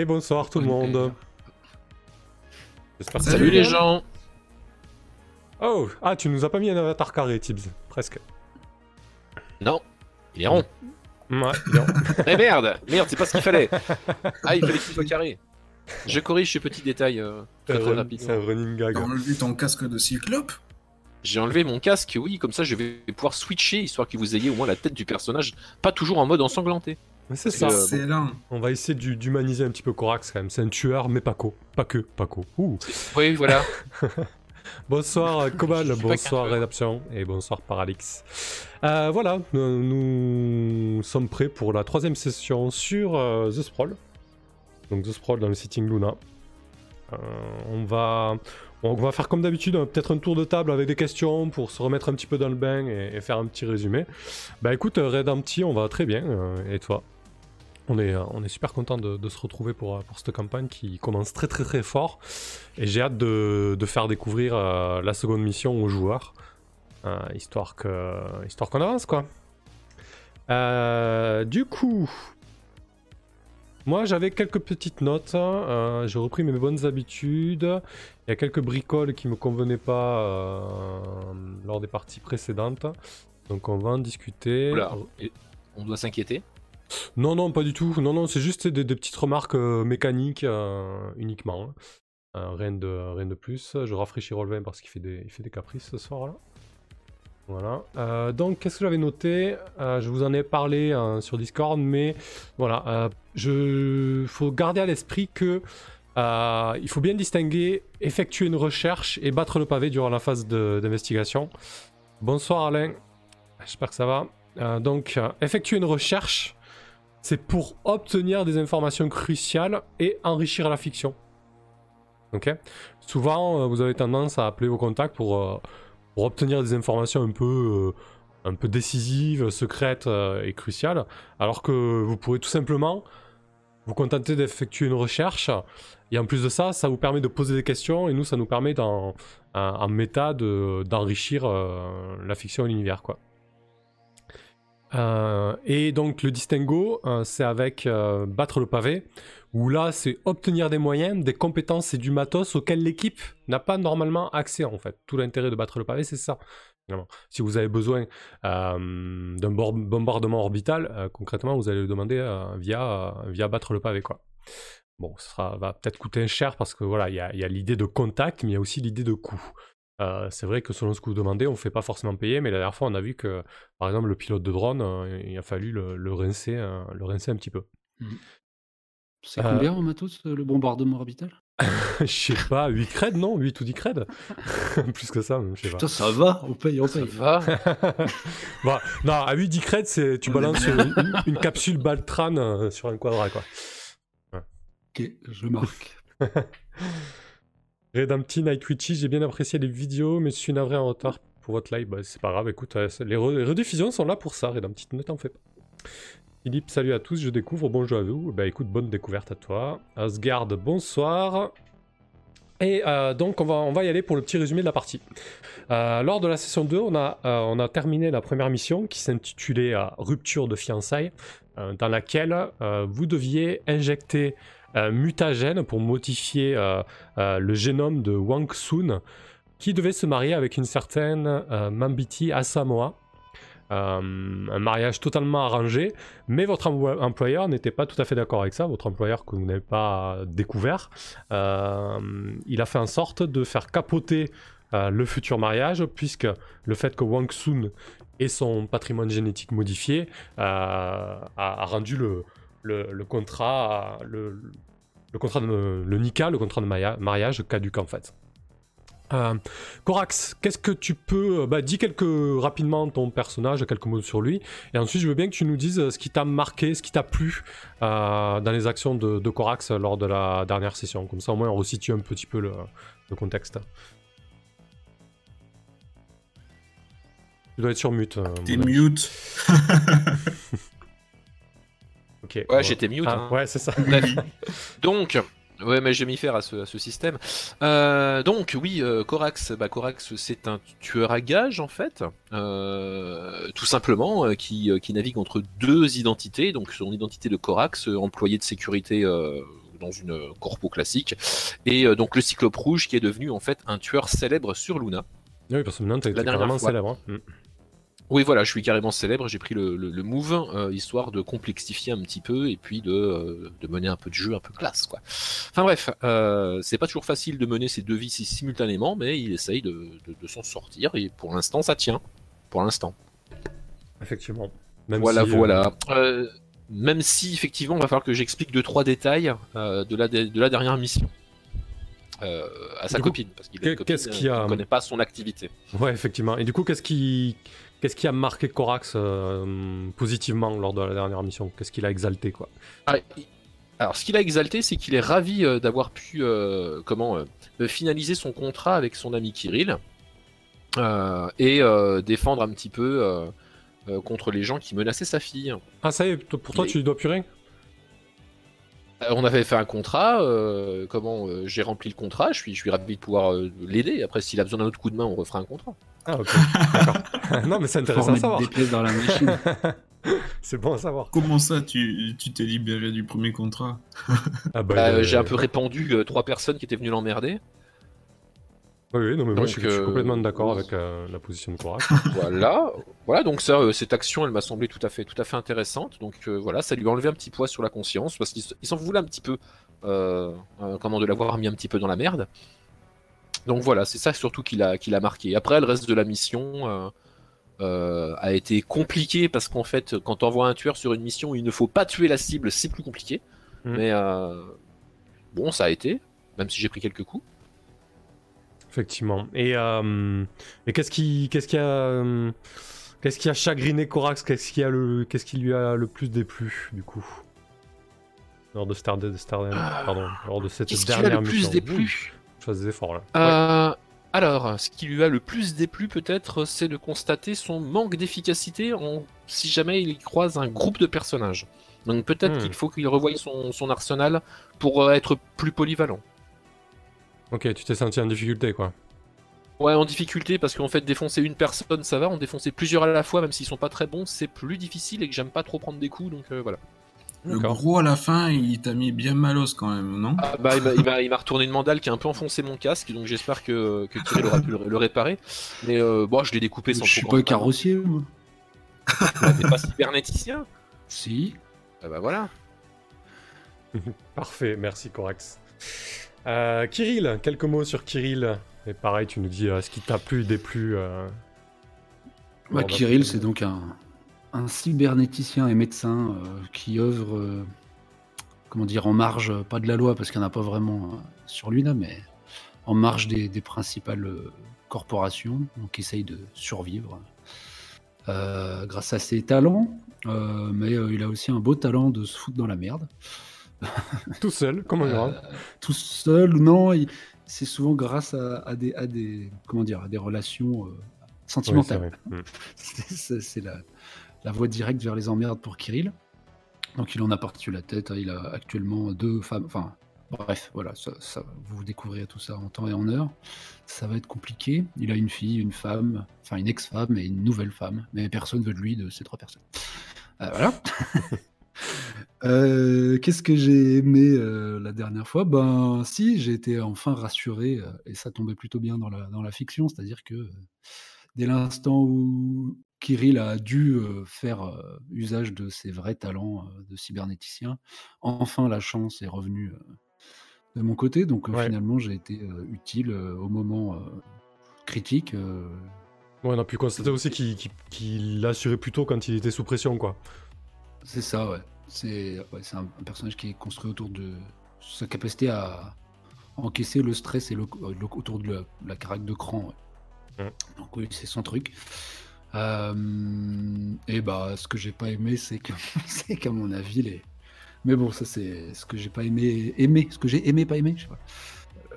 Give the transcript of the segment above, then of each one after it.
Et bonsoir tout le monde. J'espère que Salut les gens. Oh, ah, tu nous as pas mis un avatar carré, Tibbs, presque. Non, il est rond. Ouais, il est rond. Eh merde, merde, c'est pas ce qu'il fallait. Ah, il fallait qu'il soit carré. Je corrige ces petits détails euh, très, très rapidement. C'est un running gag. T'as enlevé ton casque de cyclope? J'ai enlevé mon casque, oui, comme ça je vais pouvoir switcher, histoire que vous ayez au moins la tête du personnage, pas toujours en mode ensanglanté. C'est ça. On va essayer d'humaniser un petit peu Corax quand même. C'est un tueur, mais pas co. Pas que, pas co. Oui, voilà. bonsoir Cobal, bonsoir Rédemption et bonsoir Paralix. Euh, voilà, nous, sommes prêts pour la troisième session sur euh, The Sprawl. Donc The Sprawl dans le Sitting Luna. Euh, on va... On va faire comme d'habitude, peut-être un tour de table avec des questions pour se remettre un petit peu dans le bain et, faire un petit résumé. Bah écoute, Redempti, on va très bien. et toi? On est, euh, on est super content de, se retrouver pour, euh, pour cette campagne qui commence très très très fort. Et j'ai hâte de, faire découvrir euh, la seconde mission aux joueurs. histoire qu'on avance quoi. du coup, moi j'avais quelques petites notes. j'ai repris mes bonnes habitudes. Il y a quelques bricoles qui me convenaient pas lors des parties précédentes. Donc on va en discuter. on doit s'inquiéter non, non, pas du tout. Non, non, c'est juste des, petites remarques euh, mécaniques euh, uniquement. Hein. Euh, rien, de, rien de plus. Je rafraîchis Rolvin parce qu'il fait, des, fait des caprices ce soir-là. Voilà. donc, qu'est-ce que j'avais noté? Je vous en ai parlé hein, sur Discord, mais voilà. Il faut garder à l'esprit que il faut bien distinguer effectuer une recherche et battre le pavé durant la phase d'investigation. Bonsoir Alain, j'espère que ça va. donc, effectuer une recherche, c'est pour obtenir des informations cruciales et enrichir la fiction. Ok Souvent, euh, vous avez tendance à appeler vos contacts pour, euh, obtenir des informations un peu, euh, un peu décisives, secrètes et cruciales, alors que vous pourrez tout simplement vous contenter d'effectuer une recherche. Et en plus de ça, ça vous permet de poser des questions et nous, ça nous permet en, en méta d'enrichir la fiction et l'univers, quoi. Euh, et donc le distinguo, euh, c'est avec euh, battre le pavé, où là c'est obtenir des moyens, des compétences et du matos auxquels l'équipe n'a pas normalement accès en fait. Tout l'intérêt de battre le pavé, c'est ça. Si vous avez besoin d'un bombardement orbital, concrètement, vous allez le demander via, via battre le pavé quoi. Bon, ça va peut-être coûter cher parce que voilà, il y a l'idée de contact, mais il y a aussi l'idée de coût. Euh, c'est vrai que selon ce que vous demandez, on ne fait pas forcément payer, mais la dernière fois, on a vu que, par exemple, le pilote de drone, euh, il a fallu le, rincer, euh, le rincer un petit peu. Mmh. C'est combien en matos le bombardement orbital? Je sais pas, 8 creds, non? 8 ou 10 creds? Plus que ça, je sais Putain, ça va, on paye, on paye. Ça va Non, à 8-10 creds, tu balances une, capsule Baltran sur un quadra, quoi. Ok, je marque. Redempti Night Witchy, j'ai bien apprécié les vidéos, mais je suis navré en retard pour votre live. Bah, c'est pas grave, écoute, euh, les, rediffusions sont là pour ça, Redempti, ne t'en fais pas. Philippe, salut à tous, je découvre, bonjour à vous. Bah écoute, bonne découverte à toi. Asgard, bonsoir. Et euh, donc on va, on va y aller pour le petit résumé de la partie. Euh, lors de la session 2, on a, on a terminé la première mission qui s'intitulait Rupture de fiançailles, dans laquelle vous deviez injecter mutagène pour modifier euh, euh, le génome de Wang Sun, qui devait se marier avec une certaine Mambiti Asamoah. un mariage totalement arrangé, mais votre employeur n'était pas tout à fait d'accord avec ça, votre employeur que vous n'avez pas découvert. il a fait en sorte de faire capoter le futur mariage, puisque le fait que Wang Sun ait son patrimoine génétique modifié a rendu le, le, contrat, le, le, contrat de, le NICA, le contrat de mariage caduque en fait. Euh, Corax, qu'est-ce que tu peux... Bah, dis quelques rapidement ton personnage, quelques mots sur lui, et ensuite je veux bien que tu nous dises ce qui t'a marqué, ce qui t'a plu euh, dans les actions de, Corax lors de la dernière session. Comme ça au moins on resitue un petit peu le, contexte. Tu dois être sur mute. Euh, T'es mute Ouais, j'étais mute. Ah, hein. Ouais, c'est ça. Donc, Ouais, mais je vais m'y faire à ce, système. Euh, donc, oui, euh, Corax, bah, Corax, c'est un tueur à gage en fait, euh, tout simplement, qui, qui, navigue entre deux identités. Donc, son identité de Corax, employé de sécurité dans une euh, corpo classique. Et euh, donc le Cyclope Rouge qui est devenu en fait un tueur célèbre sur Luna. Oui, parce que maintenant, t'es fois. célèbre. hein. Oui, voilà, je suis carrément célèbre. J'ai pris le, le- le move euh, histoire de complexifier un petit peu et puis de, euh, de mener un peu de jeu un peu classe, quoi. Enfin bref, euh, c'est pas toujours facile de mener ces deux vies si- simultanément, mais il essaye de, de- de s'en sortir et pour l'instant, ça tient. Pour l'instant. Effectivement. Même Voilà, si, voilà. Même si effectivement, il va falloir que j'explique deux trois détails de la de la dernière mission. Euh, à sa Du coup, copine, parce qu'il ne connaît pas son activité. Ouais, effectivement. Et du coup, qu'est-ce qui, qu'est-ce qui a marqué Corax euh, positivement lors de la dernière mission? Qu'est-ce qu'il a exalté, quoi? Ah, Alors, ce qu'il a exalté, c'est qu'il est ravi euh, d'avoir pu euh, comment euh, finaliser son contrat avec son ami Kirill euh, et euh, défendre un petit peu euh, euh, contre les gens qui menaçaient sa fille. Ah, ça y est, pour toi, est- tu lui dois plus rien? On avait fait un contrat, euh, comment euh, j'ai rempli le contrat, je suis, je suis ravi de pouvoir euh, l'aider. Après, s'il a besoin d'un autre coup de main, on refera un contrat. Ah, ok. D'accord. non, mais c'est intéressant à savoir. des pièces dans la machine. c'est bon à savoir. Comment ça, tu tu t'es libéré du premier contrat? Ah, bah, Euh, euh, J'ai un peu répandu euh, trois personnes qui étaient venues l'emmerder. Oui, oui, non, mais moi, je suis, je suis euh, complètement d'accord avec euh, la position de Corax. voilà, voilà. Donc ça, euh, cette action, elle m'a semblé tout à fait, tout à fait intéressante. Donc voilà, ça lui a enlevé un petit poids sur la conscience parce qu'il s'en voulait un petit peu, comment de l'avoir mis un petit peu dans la merde. Donc voilà, c'est ça surtout qui l'a, qui l'a marqué. Après, le reste de la mission euh, euh, a été compliqué parce qu'en fait, quand on envoie un tueur sur une mission, il ne faut pas tuer la cible, c'est plus compliqué. Mhm. Mais euh, bon, ça a été, même si j'ai pris quelques coups. Effectivement. Et, euh, et qu'est-ce qui, qu'est-ce qui a, euh, qu'est-ce qui a chagriné Corax Qu'est-ce qui a le, qu'est-ce qui lui a le plus déplu du coup? Lors de Star, de Star, pardon, lors de cette Qu'est-ce qui lui a dernière le plus mission déplu? Ouh, Je fais des efforts là. Euh, Alors, ce qui lui a le plus déplu peut-être, c'est de constater son manque d'efficacité en... si jamais il croise un groupe de personnages. Donc peut-être Hmm. qu'il faut qu'il revoie son, son arsenal pour euh, être plus polyvalent. Ok, tu t'es senti en difficulté quoi. Ouais, en difficulté, parce qu'en fait, défoncer une personne, ça va. En défoncer plusieurs à la fois, même s'ils sont pas très bons, c'est plus difficile et que j'aime pas trop prendre des coups, donc euh, voilà. Le gros à la fin, il t'a mis bien malos quand même, non? Ah, bah, il m'a- il m'a il m'a retourné une mandale qui a un peu enfoncé mon casque, donc j'espère que, que Kirill aura pu le, le réparer. Mais euh, bon, je l'ai découpé sans Je suis pas carrossier, moi. talent. T'es pas cybernéticien? Si. Ah bah voilà. Parfait, merci Corax. Euh, Kirill, quelques mots sur Kirill. Et pareil, tu nous dis euh, ce qui t'a plu, déplu. Euh... Bah, la Kirill, c'est donc un, un cybernéticien et médecin euh, qui œuvre, comment dire, en marge, pas de la loi, parce qu'il n'y en a pas vraiment sur Luna, mais en marge des, des principales corporations, donc qui essaye de survivre grâce à ses talents. mais il a aussi un beau talent de se foutre dans la merde. Tout seul, comme un Euh, grand. tout seul, non, il- c'est souvent grâce à, à des, à des, comment dire, à des relations euh, sentimentales. Mm. C'est- c'est la, la voie directe vers les emmerdes pour Kirill. Donc il en a parti la tête. hein, Il a actuellement deux femmes. Enfin, bref, voilà, ça, ça- vous découvrirez tout ça en temps et en heure. Ça va être compliqué. Il a une fille, une femme, enfin une ex-femme et une nouvelle femme. Mais personne veut de lui de ces trois personnes. Euh, voilà. Euh, Qu'est-ce que j'ai aimé euh, la dernière fois? Ben, si, j'ai été enfin rassuré, euh, et ça tombait plutôt bien dans la, dans la fiction, c'est-à-dire que dès l'instant où Kirill a dû faire usage de ses vrais talents de cybernéticien, enfin la chance est revenue de mon côté, donc Ouais. finalement j'ai été utile au moment critique. Ouais, on a pu constater aussi qu'il qu'il- qu'il l'assurait plutôt quand il était sous pression, quoi. C'est ça, ouais. C'est ouais, un, un personnage qui est construit autour de sa capacité à encaisser le stress et le, le- autour de la, la carac de cran. ouais. Donc oui, c'est son truc. Euh, et bah, ce que j'ai pas aimé, c'est que, c'est qu'à mon avis, les. Mais bon, ça c'est ce que j'ai pas aimé, aimé, ce que j'ai aimé, pas aimé, je sais pas.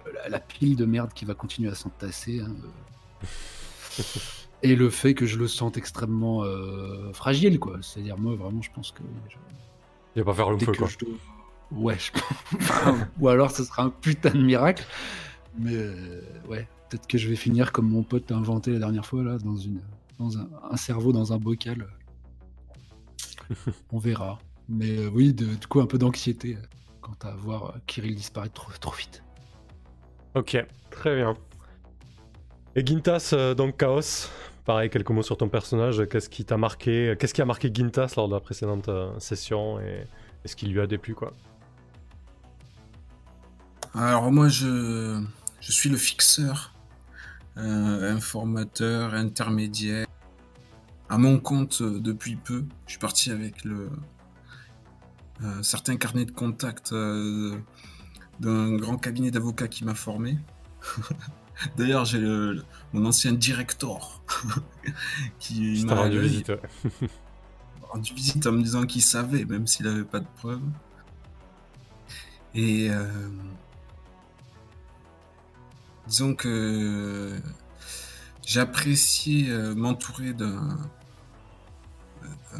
Euh, La, la pile de merde qui va continuer à s'entasser. hein, euh. Et le fait que je le sente extrêmement euh, fragile, quoi. C'est-à-dire, moi, vraiment, je pense que. je- Il va pas faire le feu, quoi. je Ouais, je Ou alors, ce sera un putain de miracle. Mais euh, ouais, peut-être que je vais finir comme mon pote a inventé la dernière fois, là, dans, une, dans un, un cerveau dans un bocal. On verra. Mais euh, oui, de, du coup, un peu d'anxiété. quant à voir Kirill disparaître trop, trop vite. Ok, très bien. Et Gintas, euh, donc Chaos, pareil, quelques mots sur ton personnage. Qu'est-ce qui t'a marqué Qu'est-ce qui a marqué Gintas lors de la précédente euh, session et est-ce qu'il lui a déplu quoi? Alors moi, je, je suis le fixeur, euh, informateur, intermédiaire. À mon compte euh, depuis peu, je suis parti avec le certains carnets de contact d'un grand cabinet d'avocats qui m'a formé. D'ailleurs, j'ai le- le- mon ancien directeur qui m'a rendu visite. ouais. rendu visite en me disant qu'il savait, même s'il n'avait pas de preuves. Et euh, disons que j'ai apprécié euh, m'entourer d'un euh,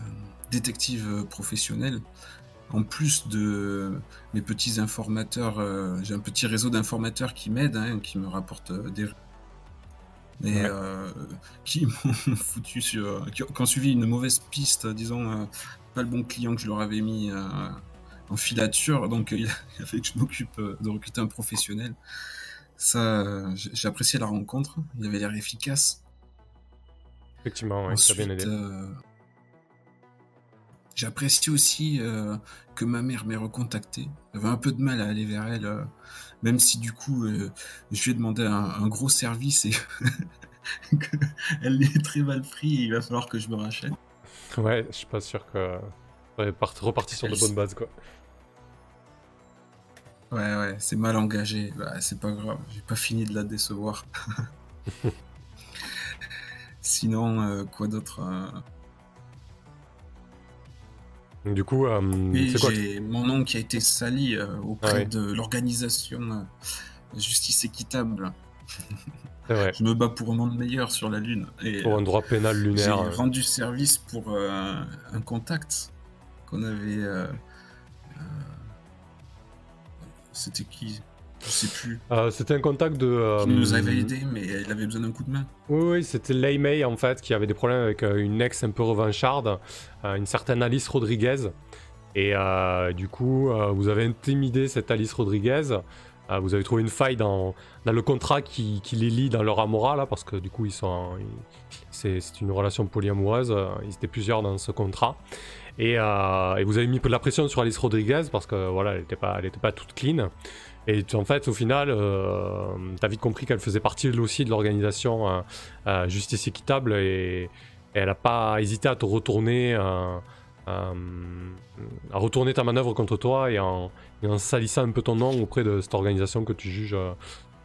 détective professionnel. En plus de mes petits informateurs, euh, j'ai un petit réseau d'informateurs qui m'aident, hein, qui me rapportent euh, des mais Ouais. euh, qui m'ont foutu sur. qui ont, suivi une mauvaise piste, disons, euh, pas le bon client que je leur avais mis en filature, donc il a fallu que je m'occupe de recruter un professionnel. Ça, j'ai apprécié la rencontre, il avait l'air efficace. Effectivement, ouais, ça a bien aidé. J'ai apprécié aussi euh, que ma mère m'ait recontacté. J'avais un peu de mal à aller vers elle, euh, même si du coup, euh, je lui ai demandé un, un gros service et qu'elle est très mal pris. Il va falloir que je me rachète. Ouais, je suis pas sûr que. Ouais, part- reparti sur de Elle- bonnes bases quoi. Ouais, ouais, c'est mal engagé. Bah, c'est pas grave, j'ai pas fini de la décevoir. Sinon, quoi d'autre Du coup, euh, c'est quoi j'ai mon nom qui a été sali euh, auprès Ah ouais. de l'organisation euh, Justice Équitable. C'est vrai. Je me bats pour un monde meilleur sur la Lune. Et Pour un droit pénal j'ai lunaire. euh, rendu service pour un contact qu'on avait. C'était qui? Je sais plus. euh, C'était un contact de. euh, Qui nous avait aidé, mais il avait besoin d'un coup de main. Oui, oui, c'était Lei Mei en fait qui avait des problèmes avec euh, une ex un peu revancharde, euh, une certaine Alice Rodriguez. Et euh, du coup, euh, vous avez intimidé cette Alice Rodriguez. Euh, vous avez trouvé une faille dans, dans le contrat qui, qui les lie dans leur amoura là, parce que du coup, ils sont, c'est une relation polyamoureuse. euh, Ils étaient plusieurs dans ce contrat. Et, euh, et vous avez mis de la pression sur Alice Rodriguez parce que voilà, elle n'était pas, elle était pas toute clean. Et en fait, au final, euh, t'as vite compris qu'elle faisait partie elle aussi de l'organisation euh, euh, Justice Équitable et, et elle n'a pas hésité à te retourner, euh, à retourner ta manœuvre contre toi et en, et en salissant un peu ton nom auprès de cette organisation que tu juges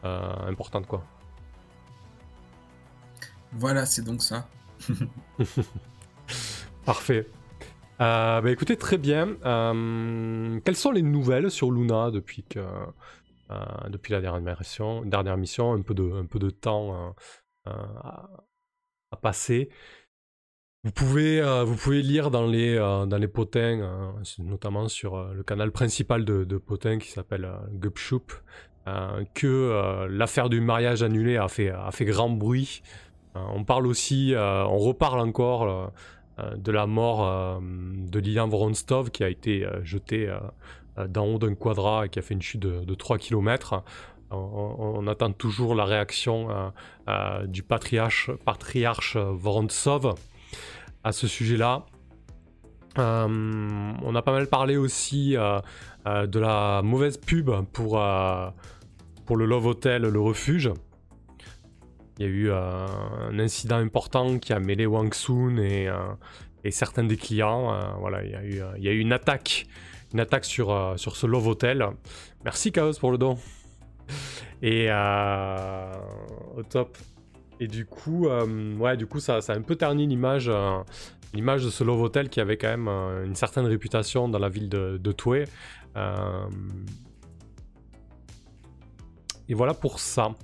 importante, quoi. Voilà, c'est donc ça. Parfait. Euh, bah écoutez, très bien. Euh, quelles sont les nouvelles sur Luna depuis que euh, depuis la dernière mission, dernière mission, un peu de un peu de temps à, passer. Vous pouvez vous pouvez lire dans les dans les potins, notamment sur le canal principal de, de Potin qui s'appelle Gupshoop, que l'affaire du mariage annulé a fait a fait grand bruit. On parle aussi, on reparle encore. Euh, de la mort euh, de Lilian Voronstov qui a été euh, jeté euh, d'en haut d'un quadra et qui a fait une chute de, de 3 km. On, attend toujours la réaction du patriarche, patriarche Vorontsov à ce sujet-là. On a pas mal parlé aussi de la mauvaise pub pour, pour le Love Hotel, le refuge. Il y a eu euh, un incident important qui a mêlé Wang Soon et, euh, certains des clients. euh, voilà, il y a eu, une attaque, une attaque sur, sur ce Love Hotel. Merci Chaos pour le don. Et au top. Et du coup, ouais, du coup, ça, ça a un peu terni l'image, l'image de ce Love Hotel qui avait quand même une certaine réputation dans la ville de, de Toué. Et voilà pour ça.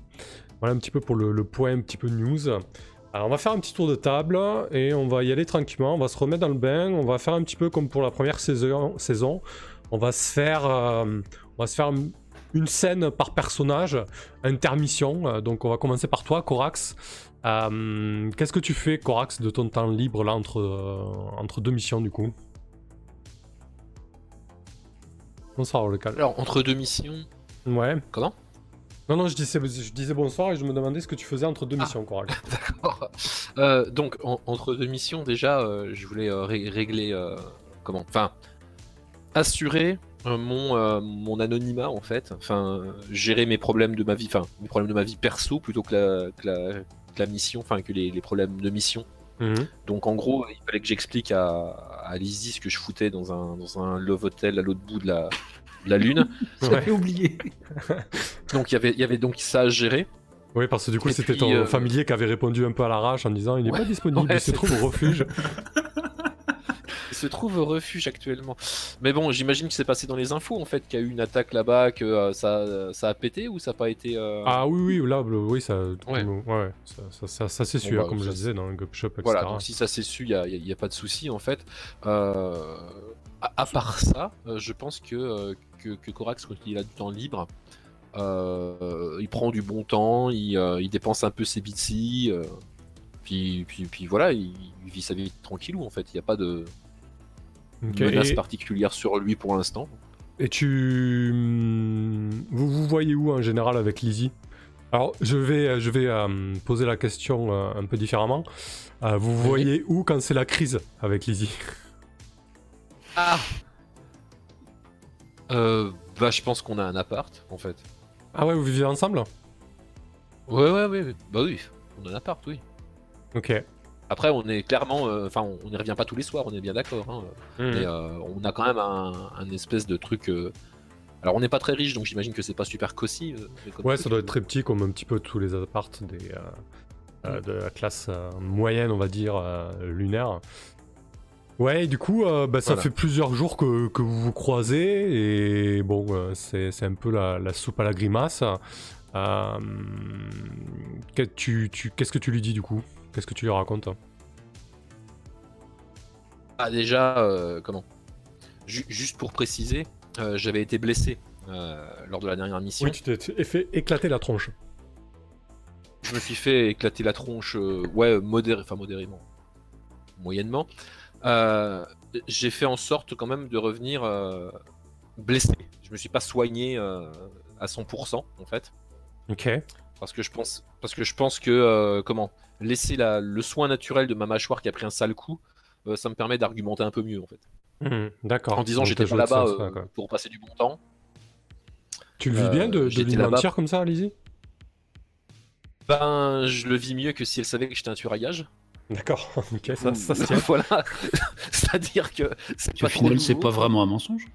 Voilà un petit peu pour le, le point un petit peu news. Alors on va faire un petit tour de table et on va y aller tranquillement. On va se remettre dans le bain. On va faire un petit peu comme pour la première saison. saison. On va se faire, euh, on va se faire une scène par personnage, intermission. Euh, donc on va commencer par toi, Corax. Euh, Qu'est-ce que tu fais, Corax, de ton temps libre là entre, euh, entre deux missions du coup? Bonsoir, le. Alors, entre deux missions. Ouais. Comment? Non, non, je disais, je disais bonsoir et je me demandais ce que tu faisais entre deux Ah. missions, Corac. D'accord. Euh, donc, en- entre deux missions, déjà, euh, je voulais euh, ré- régler. comment Enfin, assurer mon, mon anonymat, en fait. Enfin, gérer mes problèmes de ma vie. Enfin, mes problèmes de ma vie perso plutôt que la, que la, que la mission. Enfin, que les, les problèmes de mission. Mhm. Donc, en gros, il fallait que j'explique à, à Lizzie ce que je foutais dans un, dans un love hotel à l'autre bout de la, la lune. J'avais oublié. Donc, il y avait- y avait donc ça à gérer. Oui, parce que du coup, Et c'était puis, ton euh, familier qui avait répondu un peu à l'arrache en disant il n'est Ouais. pas disponible, Ouais, il se trouve au refuge. Il se trouve au refuge actuellement. Mais bon, j'imagine que c'est passé dans les infos en fait, qu'il y a eu une attaque là-bas, que euh, ça, ça a pété ou ça n'a pas été. euh, Ah oui, oui, là, le- oui, ça, Ouais. ouais, ça, ça, ça, ça s'est su, Bon, hein, bah, comme je disais dans le Gop Shop, etc. Voilà, donc si ça s'est su, il n'y a, y a- y a pas de souci en fait. Euh, à, à part ça, euh, je pense que, euh, que, que Corax, quand il a du temps libre, euh, il prend du bon temps, il, euh, il dépense un peu ses bitsy, euh, puis, puis, puis voilà, il, il vit sa vie tranquillou en fait. Il n'y a pas de menace Et, particulière sur lui pour l'instant. et tu. hum, Vous vous voyez où en général avec Lizzie? Alors, je vais, je vais euh, poser la question euh, un peu différemment. Euh, vous voyez où quand c'est la crise avec Lizzie? Ah euh, Bah, je pense qu'on a un appart, en fait. Ah ouais, vous vivez ensemble? Ouais, ouais, ouais. Bah oui, on a un appart, oui. Ok. Après, on est clairement. euh, Enfin, on n'y revient pas tous les soirs, on est bien d'accord. hein. Mais euh, on a quand même un, un espèce de truc. euh, Alors, on n'est pas très riche, donc j'imagine que c'est pas super cosy. Ouais, ça doit être très petit, comme un petit peu tous les apparts des, euh, de la classe moyenne, on va dire, lunaire. Ouais, et du coup, euh, bah, ça Voilà. fait plusieurs jours que, que vous vous croisez, et bon, euh, c'est c'est un peu la, la soupe à la grimace. Euh, que- tu- tu- Qu'est-ce que tu lui dis du coup? Qu'est-ce que tu lui racontes? Ah, déjà, euh, comment? Ju- Juste pour préciser, euh, j'avais été blessé euh, lors de la dernière mission. Oui, tu t'es fait éclater la tronche. Je me suis fait éclater la tronche, euh, ouais, modéré, enfin modérément, moyennement. Euh, j'ai fait en sorte quand même de revenir euh, blessé. Je me suis pas soigné euh, à 100% en fait, Ok. parce que je pense, parce que je pense que euh, comment laisser la- le soin naturel de ma mâchoire qui a pris un sale coup, euh, ça me permet d'argumenter un peu mieux en fait. Hmm, D'accord. En disant j'étais pas là-bas euh, pour passer du bon temps. Tu le vis bien de, de lui là-bas- mentir comme ça, Lizzie? Ben, je le vis mieux que si elle savait que j'étais un tueur à gages. D'accord. ok, ça, ça se tient. voilà. C'est-à-dire que c'est Au pas final, c'est pas vraiment un mensonge.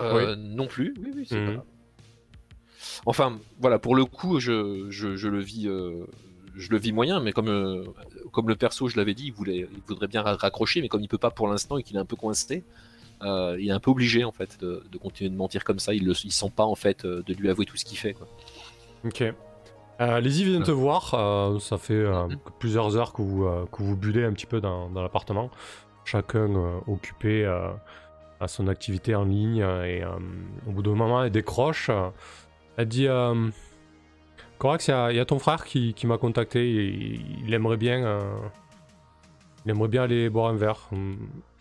Euh, Non plus, oui, oui, c'est Mhm. pas- Enfin, voilà, pour le coup, je, je, je le vis, euh, je le vis moyen, mais comme, euh, comme le perso, je l'avais dit, il, voulait, il voudrait bien ra- raccrocher, mais comme il peut pas pour l'instant et qu'il est un peu coincé, euh, il est un peu obligé en fait de, de continuer de mentir comme ça. Il ne il sent pas en fait de lui avouer tout ce qu'il fait. Quoi. Ok. Euh, Lizzie vient te voir, euh, ça fait euh, Mhm. plusieurs heures que vous, euh, que vous bullez un petit peu dans, dans l'appartement, chacun euh, occupé euh, à son activité en ligne, euh, et euh, au bout d'un moment elle décroche, euh, elle dit euh, Corax, il y, a- il y a ton frère qui, qui m'a contacté, et il, il aimerait bien euh, il aimerait bien aller boire un verre. Hum,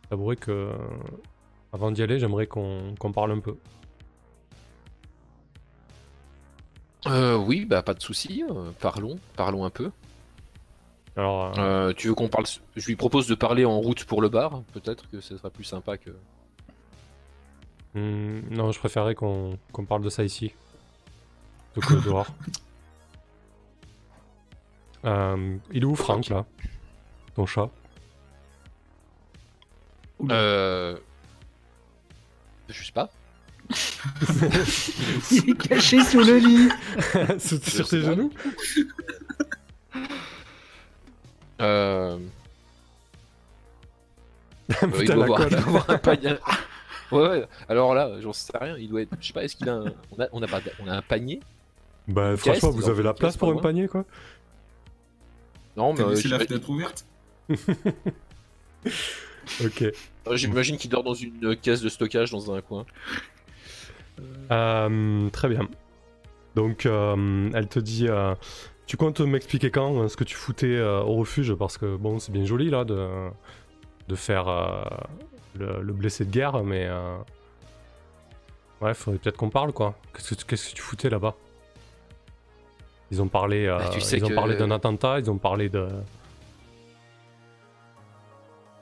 J'avouerais que euh, avant d'y aller, j'aimerais qu'on qu'on parle un peu. Euh, oui, bah pas de souci. euh, parlons, parlons un peu. Alors, euh, Euh, tu veux qu'on parle Je lui propose de parler en route pour le bar. Peut-être que ce sera plus sympa que. Hmm, non, je préférerais qu'on qu'on parle de ça ici. Plutôt que dehors. Euh, il est où Franck là? Ton chat? Euh... Je sais pas. Il est caché sous le lit. Sur Je sur tes genoux Euh... euh, il Putain, doit la avoir, colle. il doit avoir un panier. Ouais, ouais. Alors là, j'en sais rien. Il doit être. Je sais pas. Est-ce qu'il a un. On a, on a pas. On a un panier? Bah Une franchement, caisse, vous ont avez la une place caisse pour un panier quoi Non, mais T'as euh, laissé la j'imagine- fenêtre ouverte Ok. euh, j'imagine qu'il dort dans une caisse de stockage dans un coin. Euh, très bien. Donc, euh, elle te dit euh, Tu comptes m'expliquer quand ce que tu foutais au refuge? Parce que bon, c'est bien joli là de, de faire le, le blessé de guerre, mais Ouais, faudrait peut-être qu'on parle, quoi. Qu'est-ce que, qu'est-ce que tu foutais là-bas? Ils ont parlé, Bah, tu sais ils ont que- parlé d'un attentat, ils ont parlé de...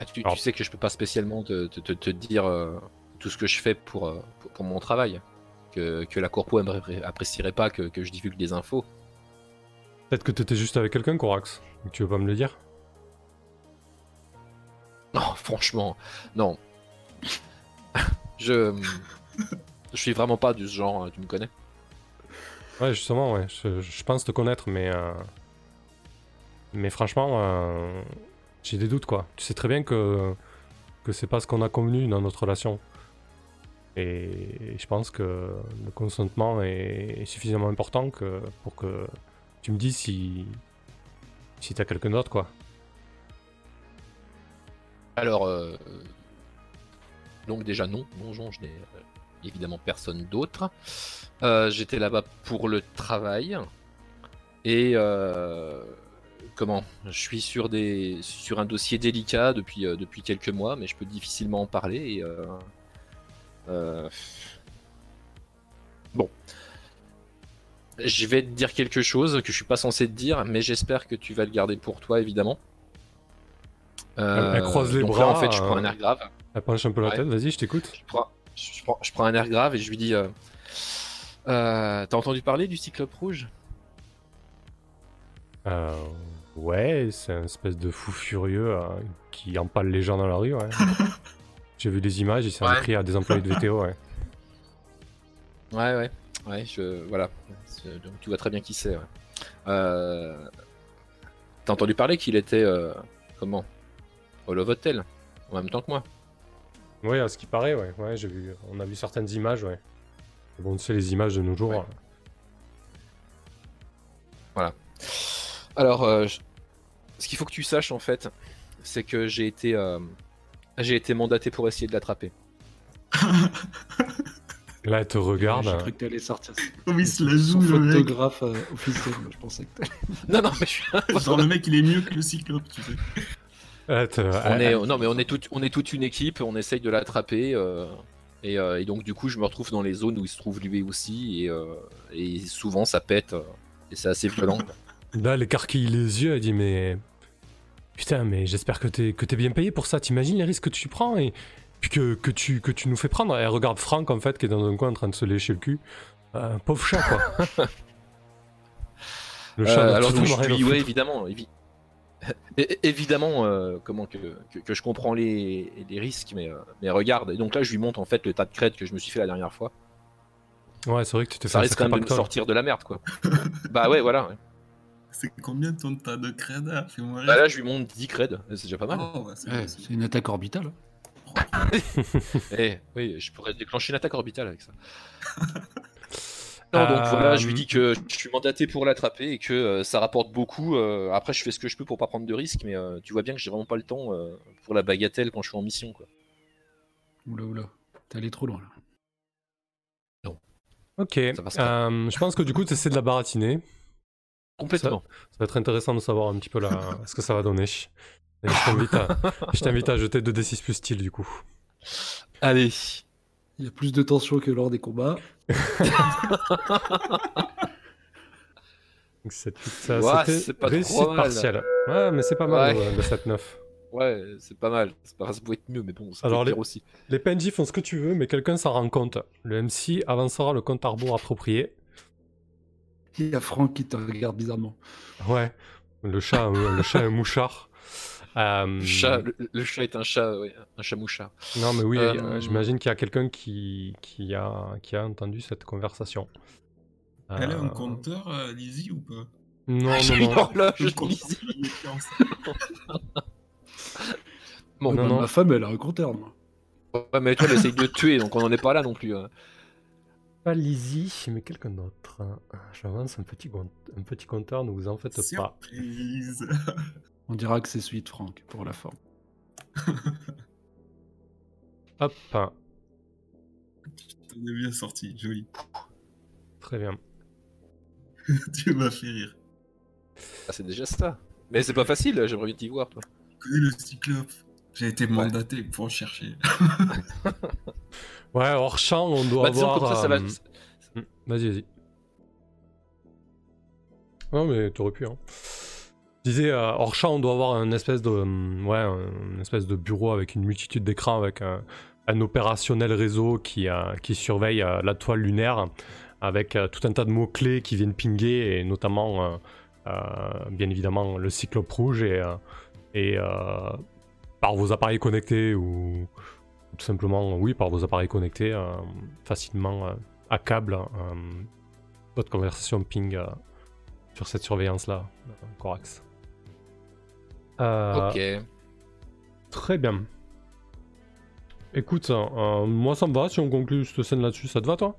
Ah, tu, sais que je peux pas spécialement te, te- te- te dire euh, tout ce que je fais pour, pour, pour mon travail. Que, que la corpo apprécierait pas que, que je divulgue des infos. Peut-être que t'étais juste avec quelqu'un, Corax. Tu veux pas me le dire? Non, franchement, non. je. Je suis vraiment pas du genre, euh, tu me connais. Ouais, justement, ouais. Je, je pense te connaître, mais... euh, Mais franchement, euh, j'ai des doutes, quoi. Tu sais très bien que, que c'est pas ce qu'on a convenu dans notre relation. Et je pense que le consentement est, suffisamment important que, pour que tu me dises si, si t'as quelqu'un d'autre, quoi. Alors, euh, donc déjà non, non, je n'ai euh, évidemment personne d'autre. Euh, J'étais là-bas pour le travail et euh, comment? Je suis sur des sur un dossier délicat depuis depuis quelques mois, mais je peux difficilement en parler. Et, bon, je vais te dire quelque chose que je suis pas censé te dire, mais j'espère que tu vas le garder pour toi, évidemment. Elle- elle croise les donc bras, Là, en fait, je prends un euh, air grave. Elle penche un peu la Ouais. tête, vas-y, je t'écoute. Je prends, je, prends, je prends un air grave et je lui dis euh, euh, T'as entendu parler du Cyclope Rouge? Euh, ouais, c'est un espèce de fou furieux euh, qui empale les gens dans la rue, ouais. J'ai vu des images, il s'est Ouais. pris à des employés de VTO, ouais. Ouais, ouais, ouais, je, voilà. Donc tu vois très bien qui c'est. ouais. Euh, T'as entendu parler qu'il était euh, comment? Au Love Hotel en même temps que moi Ouais, à ce qui paraît, ouais. Ouais, j'ai vu. On a vu certaines images, ouais. Bon, tu sais, les images de nos jours. Ouais. euh, Alors, euh, je- ce qu'il faut que tu saches en fait, c'est que j'ai été, euh, j'ai été mandaté pour essayer de l'attraper. Là, elle te regarde. J'ai cru que t'allais sortir Comme il se la son joue, le mec. photographe euh, officiel. moi, Je pensais que t'allais- Non, non, mais je suis. Genre, le mec, il est mieux que le cyclope, tu sais. Te- On elle- est, non, mais on est, toute, on est toute une équipe, on essaye de l'attraper. euh, et, euh, et donc, du coup, je me retrouve dans les zones où il se trouve lui aussi. Et, euh, et souvent, ça pète. euh, et c'est assez violent. Là, elle écarquille les yeux, elle dit Mais. Putain, mais j'espère que t'es que t'es bien payé pour ça. T'imagines les risques que tu prends et puis que, que, tu, que tu nous fais prendre. Elle regarde Franck, en fait, qui est dans un coin en train de se lécher le cul. Euh, pauvre chat, quoi. le Euh, chat, n'a alors, toujours je ouais, évidemment. évi- É- évidemment, euh, comment que, que, que je comprends les, les risques, mais, euh, mais regarde. Et donc là, je lui montre en fait le tas de crêtes que je me suis fait la dernière fois. Ouais, c'est vrai que tu t'es fait Ça risque quand même de me sortir de la merde, quoi. bah ouais, voilà. ouais. C'est combien ton tas de créda Fais-moi Bah là, je lui montre 10 creds. C'est déjà pas mal. Oh, ouais, c'est Ouais, une attaque orbitale. Eh, oui, je pourrais déclencher une attaque orbitale avec ça. non, donc voilà, je lui Euh, dis que je suis mandaté pour l'attraper et que euh, ça rapporte beaucoup. euh, après, je fais ce que je peux pour pas prendre de risques, mais euh, tu vois bien que j'ai vraiment pas le temps euh, pour la bagatelle quand je suis en mission. Quoi. Oula, oula. T'es allé trop loin là. Ok, Ça passera. euh, je pense que du coup, tu essaies de la baratiner. Complètement. Ça va être intéressant de savoir un petit peu la... ce que ça va donner. Et je t'invite à... à jeter 2d6 plus style, du coup. Allez. Il y a plus de tension que lors des combats. Donc, c'est tout ça. Ouah, C'était c'est pas réussite trop mal. partielle. Ouais, mais c'est pas mal, Ouais. euh, le 7-9. Ouais, c'est pas mal. C'est pas... Ça pouvait être mieux, mais bon, ça peut Alors, être les- pire aussi. Les PNJ font ce que tu veux, mais quelqu'un s'en rend compte. Le MC avancera le compte à rebours approprié. Il y a Franck qui te regarde bizarrement. Ouais, le chat, euh, le chat est mouchard. Euh, Le, chat, le, le chat est un chat, ouais, un chat mouchard. Non, mais oui, Euh, j'imagine qu'il y a quelqu'un qui, qui, a, qui a entendu cette conversation. Elle a Euh, un compteur, euh, Lizzie, ou pas? Non, J'ai non, une non. horloge. Bon, non, bah, non. Ma femme, elle a un compteur. moi. Ouais, mais toi, elle essaye de te tuer, donc on en est pas là non plus. hein. Pas Lizzie, mais quelqu'un d'autre. J'avance un petit, un petit compteur, ne vous en faites pas. Surprise On dira que c'est celui de Franck pour la forme. Hop, T'en es bien sorti, joli. très bien. tu m'as fait rire. Ah, c'est déjà ça. Mais c'est pas facile, j'aimerais bien t'y voir. Toi. Je connais le cyclope. J'ai été mandaté pour chercher. Ouais, hors champ, on doit Bah, avoir. va. euh, hmm, Vas-y, vas-y. Non, mais t'aurais pu. Hein. Je disais, euh, hors champ, on doit avoir un espèce de, hum, ouais, un espèce de bureau avec une multitude d'écrans, avec un, un opérationnel réseau qui, euh, qui surveille euh, la toile lunaire, avec euh, tout un tas de mots-clés qui viennent pinguer, et notamment, euh, euh, bien évidemment, le cyclope rouge, et, euh, et euh, par vos appareils connectés, ou tout simplement, oui, par vos appareils connectés, euh, facilement euh, à câble, euh, votre conversation ping euh, sur cette surveillance-là, euh, Corax. Euh, Ok. Très bien. Écoute, euh, moi ça me va si on conclut cette scène là-dessus, ça te va toi?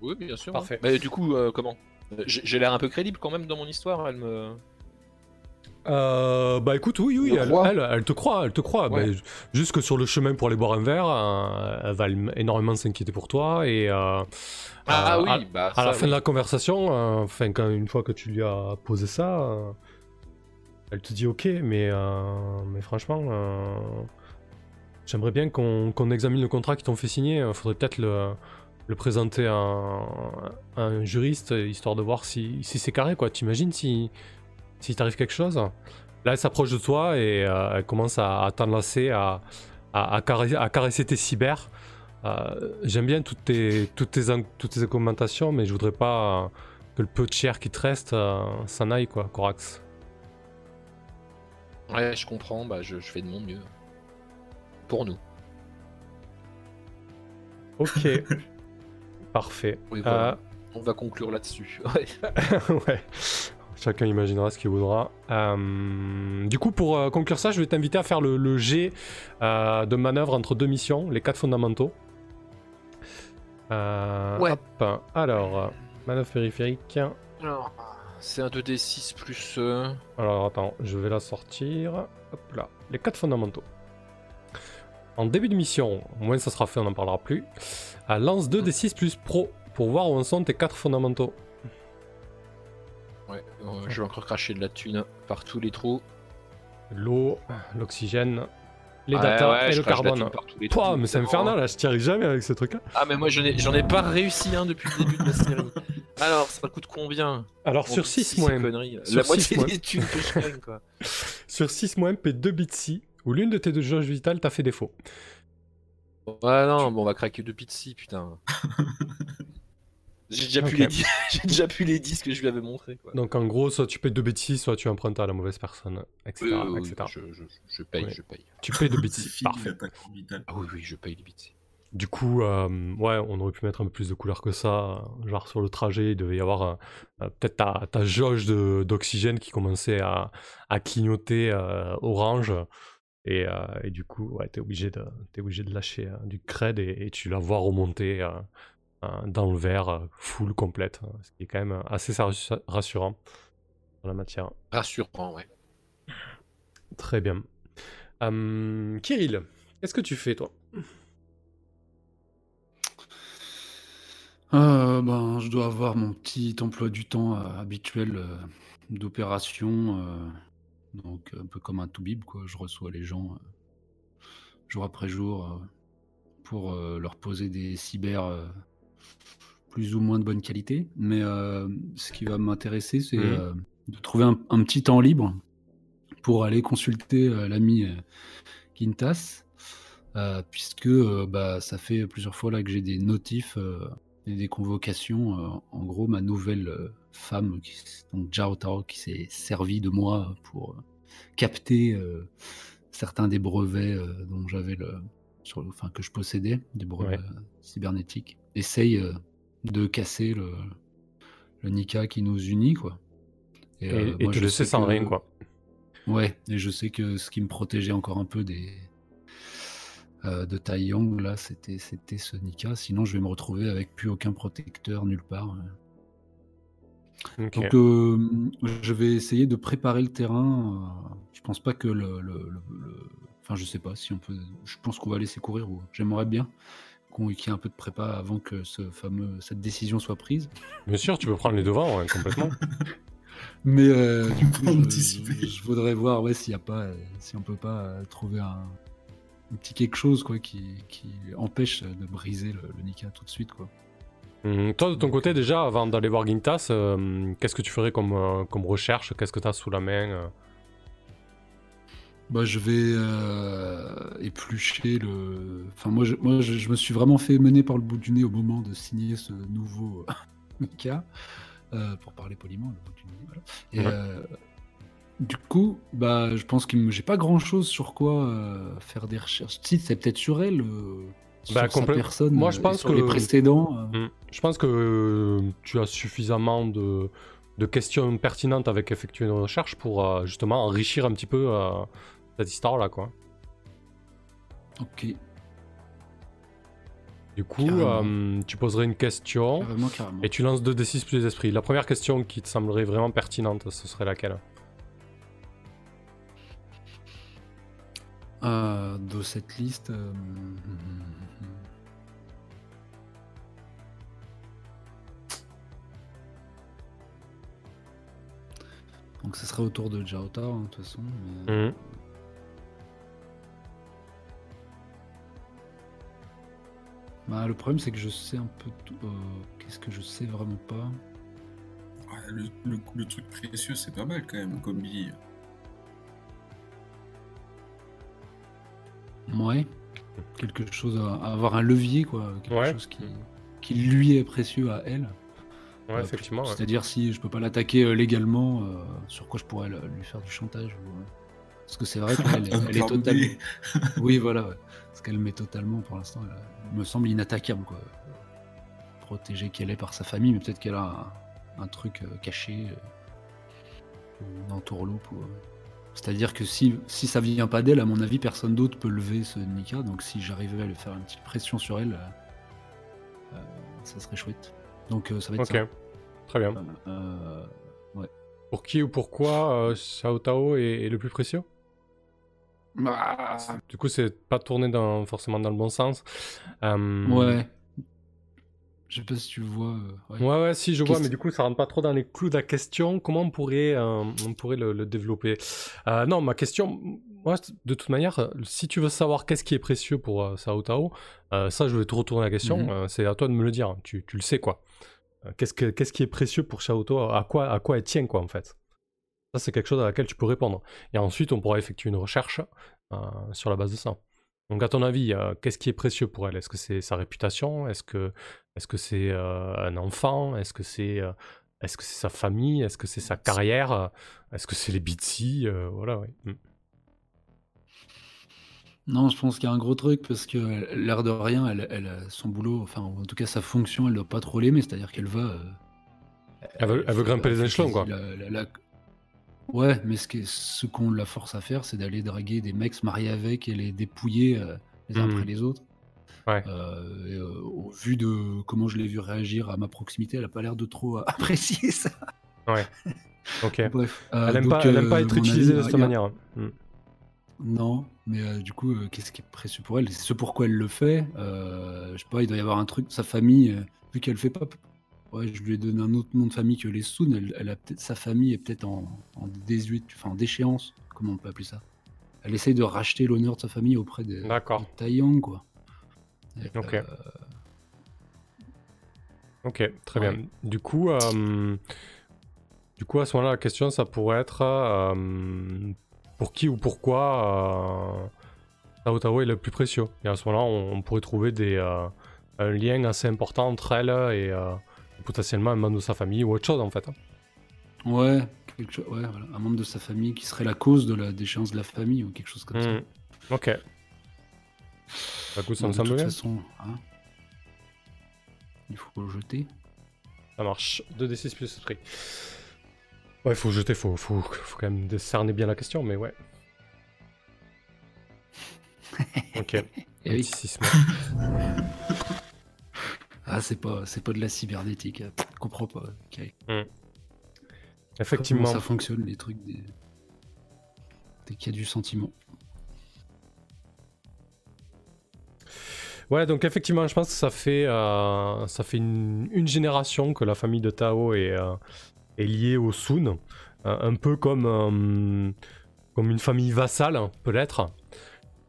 Oui, bien sûr. Parfait. hein. Mais du coup, euh, comment? Euh, J'ai j'ai l'air un peu crédible quand même dans mon histoire. Elle me. Euh, bah écoute, oui, oui, Le elle, croit. elle, elle te croit, elle te croit. Ouais. Bah, ju- juste que sur le chemin pour aller boire un verre, euh, elle va énormément s'inquiéter pour toi et euh, Ah euh, oui, à, bah. à la fin oui. de la conversation, enfin quand une fois que tu lui as posé ça, elle te dit ok, mais mais franchement, j'aimerais bien qu'on qu'on examine le contrat qu'ils t'ont fait signer. Faudrait peut-être le le présenter à un, à un juriste histoire de voir si, si c'est carré quoi. T'imagines si si t'arrive quelque chose Là, elle s'approche de toi et euh, elle commence à, à t'enlacer, à, à, à caresser, à caresser tes cyber. Euh, J'aime bien toutes tes, toutes, tes, in- toutes tes commentations, mais je voudrais pas que le peu de chair qui te reste euh, s'en aille, quoi, Corax. Ouais, je comprends. Bah, je, je fais de mon mieux. Pour nous. Ok. Parfait. Oui, voilà. On va conclure là-dessus. Ouais. Ouais. Chacun imaginera ce qu'il voudra. Euh, du coup, pour euh, conclure ça, je vais t'inviter à faire le, le jet euh, de manœuvre entre deux missions, les quatre fondamentaux. Euh, Ouais. hop. Alors, manœuvre périphérique. Alors, c'est un 2d6 plus. euh, Alors, attends, je vais la sortir. Hop là. Les quatre fondamentaux. En début de mission, au moins ça sera fait, on n'en parlera plus. Euh, lance 2 des 6 plus pro pour voir où en sont tes quatre fondamentaux. Ouais, euh, je vais encore cracher de la thune par tous les trous. L'eau, l'oxygène, les Ouais, datas ouais, et je le carbone. trous, mais c'est infernal, là, je t'y arrive jamais avec ce truc. hein. Ah, mais moi j'en ai, j'en ai pas réussi un depuis le début de la série. Alors, ça coûte combien? Alors Bon, sur si 6 ces moins, La six moitié des thunes que je gagne, quoi. sur 6 moins, paie 2 bits si, ou l'une de tes deux jauges vitales t'a fait défaut. Ouais, non, bon, on va craquer deux pizzi, putain. J'ai déjà, pu les J'ai déjà pu les 10 que je lui avais montré, quoi. Donc en gros, soit tu payes 2 bits si, soit tu empruntes à la mauvaise personne, etc. Oui, oui, oui, etc. je, je, je paye, Ouais. je paye. Tu payes 2 bits C'est si, fini parfait. Ah oui, oui, je paye les pizzi. Du coup, euh, ouais, on aurait pu mettre un peu plus de couleurs que ça. Genre sur le trajet, il devait y avoir euh, euh, peut-être ta, ta jauge de- d'oxygène qui commençait à, à clignoter euh, orange. Et, euh, et du coup, ouais, t'es obligé de, t'es obligé de lâcher euh, du cred et, et tu la vois remonter dans le verre, euh, full complète. euh, Ce qui est quand même assez rassu- rassurant dans la matière. Rassurant, ouais. Très bien. Hum, Kirill, qu'est-ce que tu fais toi? Euh, ben, je dois avoir mon petit emploi du temps euh, habituel euh, d'opération, euh, donc un peu comme un toubib, quoi. Je reçois les gens euh, jour après jour euh, pour euh, leur poser des cyber euh, plus ou moins de bonne qualité. Mais euh, ce qui va m'intéresser, c'est Mhm. euh, de trouver un, un petit temps libre pour aller consulter euh, l'ami Quintas, puisque bah, ça fait plusieurs fois là que j'ai des notifs et des convocations. en gros, ma nouvelle femme, qui, donc Jao Tao, qui s'est servie de moi pour capter euh, certains des brevets euh, dont j'avais le, sur le- enfin que je possédais, des brevets Ouais. cybernétiques, essaye euh, de casser le, le Nika qui nous unit, quoi. Et, euh, et moi, te je laisser sais sans que- rien, quoi. Ouais, et je sais que ce qui me protégeait encore un peu des euh, de Tai Yang, là, c'était c'était ce Nika. Sinon, je vais me retrouver avec plus aucun protecteur nulle part. Donc, euh, je vais essayer de préparer le terrain. euh, je pense pas que le, le- le- le- Enfin, je sais pas si on peut. Je pense qu'on va laisser courir. Ou... J'aimerais bien qu'on qu'il y ait un peu de prépa avant que ce fameux cette décision soit prise. Bien sûr, tu peux prendre les devants, ouais, complètement. Mais euh, du coup, je, voudrais voir ouais, s'il y a pas, si on peut pas euh, trouver un, un petit quelque chose quoi, qui, qui empêche de briser le, le Nika tout de suite. Quoi. Hum, toi, de ton côté, déjà, avant d'aller voir Gintas, euh, qu'est-ce que tu ferais comme, euh, comme recherche? Qu'est-ce que tu as sous la main euh? Bah, je vais euh, éplucher le. Enfin, moi, je, moi je, je me suis vraiment fait mener par le bout du nez au moment de signer ce nouveau Nika, euh, pour parler poliment, le bout du nez. Voilà. Et Ouais. euh, du coup, bah, je pense que j'ai pas grand chose sur quoi faire des recherches. Si, c'est peut-être sur elle, sur Bah, sa personne, moi, je pense sur que- les précédents. Hum, Je pense que tu as suffisamment de, de questions pertinentes avec effectuer une recherche pour justement enrichir un petit peu cette histoire-là, quoi. Ok, Du coup, euh, tu poserais une question carrément, carrément. et tu lances 2d6 plus les esprits. La première question qui te semblerait vraiment pertinente, ce serait laquelle? Euh, de cette liste. euh, Donc ce serait autour de Jaota, hein, de toute façon. mais- Hum. Bah, le problème, c'est que je sais un peu tout. euh, Qu'est-ce que je sais vraiment pas Ouais, le, le- le truc précieux, c'est pas mal quand même, comme bille. Ouais. Quelque chose à, à avoir un levier, quoi. Quelque Ouais. chose qui, qui lui est précieux à elle. Ouais, Euh, effectivement. ouais. C'est-à-dire si je peux pas l'attaquer euh, légalement, euh, sur quoi je pourrais lui faire du chantage. ou, euh, Parce que c'est vrai qu'elle elle est totalement. Oui, voilà. ouais. Parce qu'elle met totalement, pour l'instant, elle, me semble inattaquable, quoi. Protégée qu'elle est par sa famille, mais peut-être qu'elle a un, un truc euh, caché, euh, ou une entourloupe. ou, euh. C'est-à-dire que si, si ça vient pas d'elle, à mon avis, personne d'autre peut lever ce Nika. Donc si j'arrivais à lui faire une petite pression sur elle, euh, ça serait chouette. Donc euh, ça va être Ok, ça. très bien. Euh, Pour qui ou pourquoi euh, Xiao Tao est, est le plus précieux? Bah, Du coup, c'est pas tourné dans, forcément dans le bon sens. Euh, ouais. Je sais pas si tu vois. euh, ouais. Ouais, ouais, si, je vois, mais du coup, ça rentre pas trop dans les clous de la question. Comment on pourrait, euh, on pourrait le, le développer? Euh, Non, ma question, moi, de toute manière, si tu veux savoir qu'est-ce qui est précieux pour euh, Sao Tao, ça, je vais te retourner la question. Mhm. c'est à toi de me le dire. Tu, tu le sais, quoi. Qu'est-ce, que, qu'est-ce qui est précieux pour Xiao Tao? À quoi, à quoi elle tient, quoi, en fait? Ça, c'est quelque chose à laquelle tu peux répondre. Et ensuite, on pourra effectuer une recherche euh, sur la base de ça. Donc, à ton avis, euh, qu'est-ce qui est précieux pour elle? Est-ce que c'est sa réputation? Est-ce que c'est euh, un enfant? Est-ce que c'est que c'est sa famille? Est-ce que c'est sa carrière? Est-ce que c'est les Euh, Voilà, oui. Mm. Non, je pense qu'il y a un gros truc parce que l'air de rien, elle, elle a son boulot, enfin en tout cas sa fonction, elle doit pas trop l'aimer, c'est-à-dire qu'elle va. Elle veut, elle veut fait- grimper les échelons, quoi. quasi la- la- la- Ouais, mais ce, qu'on la force à faire, c'est d'aller draguer des mecs se marier avec et les dépouiller euh, les uns Mhm. après les autres. Ouais. Euh, et, euh, au vu de comment je l'ai vu réagir à ma proximité, elle a pas l'air de trop apprécier ça. Ok. Bref. Elle aime donc, pas, être utilisée avis, de cette a- manière. Mm. Non, mais du coup, qu'est-ce qui est précieux pour elle? C'est ce pourquoi elle le fait. Je sais pas, il doit y avoir un truc. Sa famille, vu qu'elle fait pas. Ouais, je lui ai donné un autre nom de famille que les Soon. Elle, elle a peut-être sa famille est peut-être en, en désuétude, enfin en déchéance. Comment on peut appeler ça? Elle essaye de racheter l'honneur de sa famille auprès des, D'accord. des Taiyang, quoi. Et, Ok. euh, Ok, très Ouais. bien. Du coup, euh, du coup, à ce moment-là, la question, ça pourrait être euh, pour qui ou pourquoi Tao Tao est le plus précieux? Et à ce moment-là, on, on pourrait trouver des, un lien assez important entre elle et potentiellement un membre de sa famille ou autre chose, en fait. hein. ouais, quelque chose, ouais, voilà, un membre de sa famille qui serait la cause de la déchéance de la famille ou quelque chose comme ça. Mm. Ok. Bah, écoute, ça Bon, me de semble toute bien. façon, hein, il faut le jeter. Ça marche. 2d6 plus esprit. Ouais, faut jeter, faut, faut, faut quand même décerner bien la question, mais ouais. Ok. Eh Un oui. Ah, c'est pas, c'est pas de la cybernétique. hein. Je comprends pas. ok. Effectivement. Comment ça fonctionne, les trucs des... Dès qu'il y a du sentiment. Ouais, donc effectivement, je pense que ça fait, euh, ça fait une, une génération que la famille de Tao est, euh, est liée au Sun, un peu comme, comme une famille vassale, peut-être.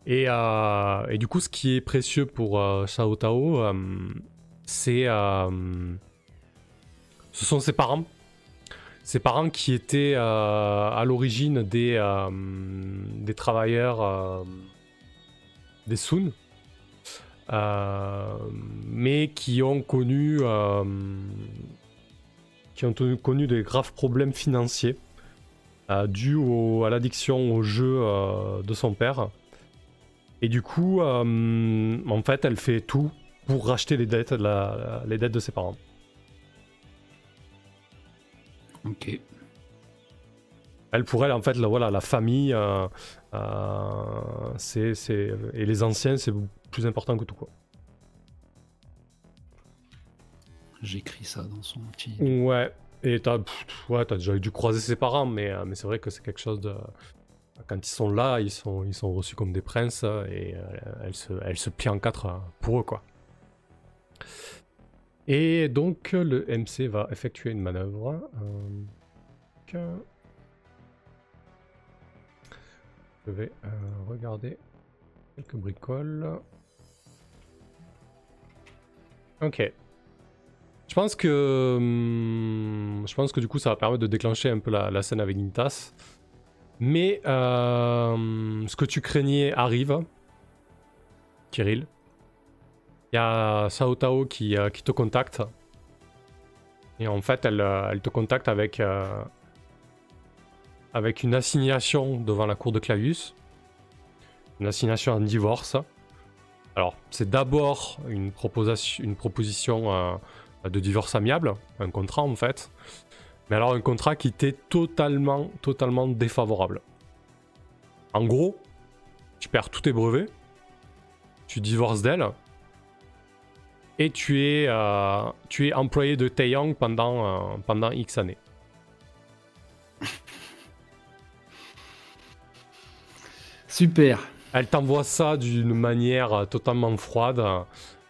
Et, et, du coup, ce qui est précieux pour Shao Tao, c'est ce sont ses parents. Ses parents qui étaient à l'origine des, des travailleurs des. Euh, mais qui ont connu, euh, qui ont connu des graves problèmes financiers euh, dus à l'addiction au jeu de son père. Et du coup, en fait, elle fait tout pour racheter les dettes, les dettes de ses parents. Ok. Elle, pour elle, en fait, la, voilà, la famille, c'est, et les anciens, c'est plus important que tout quoi. J'écris ça dans son petit. Ouais, et t'as, ouais, as déjà dû croiser ses parents, mais, euh, mais c'est vrai que c'est quelque chose de. Quand ils sont là, ils sont, ils sont reçus comme des princes et euh, elle, se, elle se plie en quatre euh, pour eux quoi. Et donc le MC va effectuer une manœuvre. Je vais regarder quelques bricoles. Ok. Je pense que. Hum, je pense que du coup, ça va permettre de déclencher un peu la, scène avec Intas. Mais euh, ce que tu craignais arrive. Kirill. Il y a Sao Tao qui, euh, qui, te contacte. Et en fait, elle, euh, elle te contacte avec. avec une assignation devant la cour de Clavius. Une assignation en divorce. Alors, c'est d'abord une, une proposition euh, de divorce amiable, un contrat en fait. Mais alors, un contrat qui était totalement, totalement défavorable. En gros, tu perds tous tes brevets, tu divorces d'elle, et tu es, euh, tu es employé de Taeyang pendant, euh, pendant X années. Super. Elle t'envoie ça d'une manière euh, totalement froide.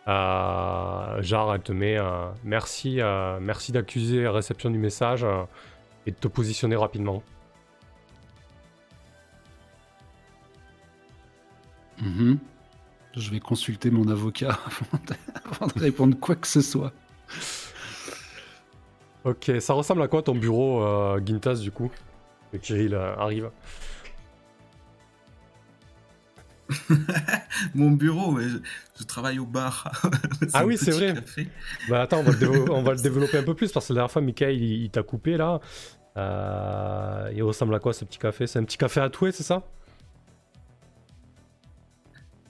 Euh, genre, elle te met merci, merci d'accuser la réception du message et de te positionner rapidement. Mhm. Je vais consulter mon avocat avant de, répondre quoi que ce soit. Ok, ça ressemble à quoi ton bureau, Gintas, du coup? Kirill arrive. Mon bureau, je, travaille au bar. ah oui, c'est vrai. Bah attends, on va, le développer un peu plus parce que la dernière fois, Michael, il, t'a coupé là. Euh, il ressemble à quoi ce petit café? C'est un petit café à touer, c'est ça?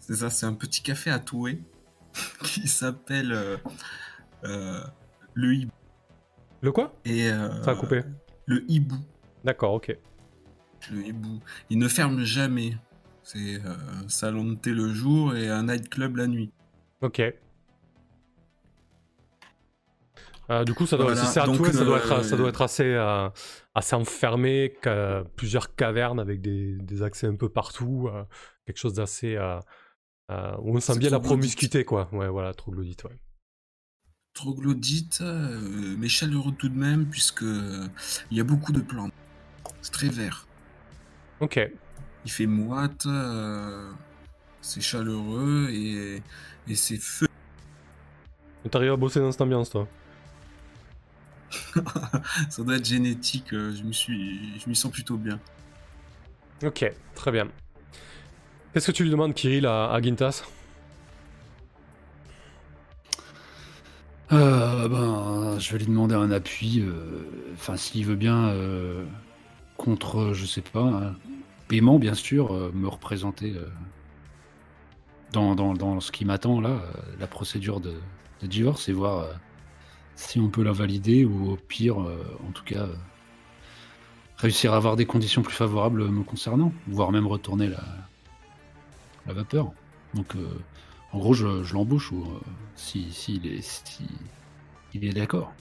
C'est ça, c'est un petit café à touer qui s'appelle euh, euh, le hibou. Le quoi? Et Ça a coupé. Le hibou. D'accord, ok. Le hibou. Il ne ferme jamais. C'est un euh, salon de thé le jour et un nightclub la nuit. Ok. Euh, du coup, ça doit, ça, doit être, ça doit être assez, euh, assez enfermé, plusieurs cavernes avec des, des, accès un peu partout, quelque chose d'assez où on sent bien la promiscuité, quoi. Ouais, voilà, troglodyte, ouais. Troglodyte, mais chaleureux tout de même, puisque il y a beaucoup de plantes. C'est très vert. Ok il fait moite, euh, c'est chaleureux et, et c'est feu. T'arrives à bosser dans cette ambiance, toi? Ça doit être génétique, euh, je me suis, je m'y sens plutôt bien. Ok, très bien. Qu'est-ce que tu lui demandes, Kirill, à, Gintas? Euh, ben, je vais lui demander un appui, enfin s'il veut bien, contre, je sais pas, paiement, bien sûr, euh, me représenter euh, dans, dans, ce qui m'attend là, euh, la procédure de, divorce et voir si on peut la valider ou au pire, en tout cas, réussir à avoir des conditions plus favorables me concernant, voire même retourner la, la vapeur. Donc, en gros, je, l'embauche ou si, si, il est, si il est d'accord.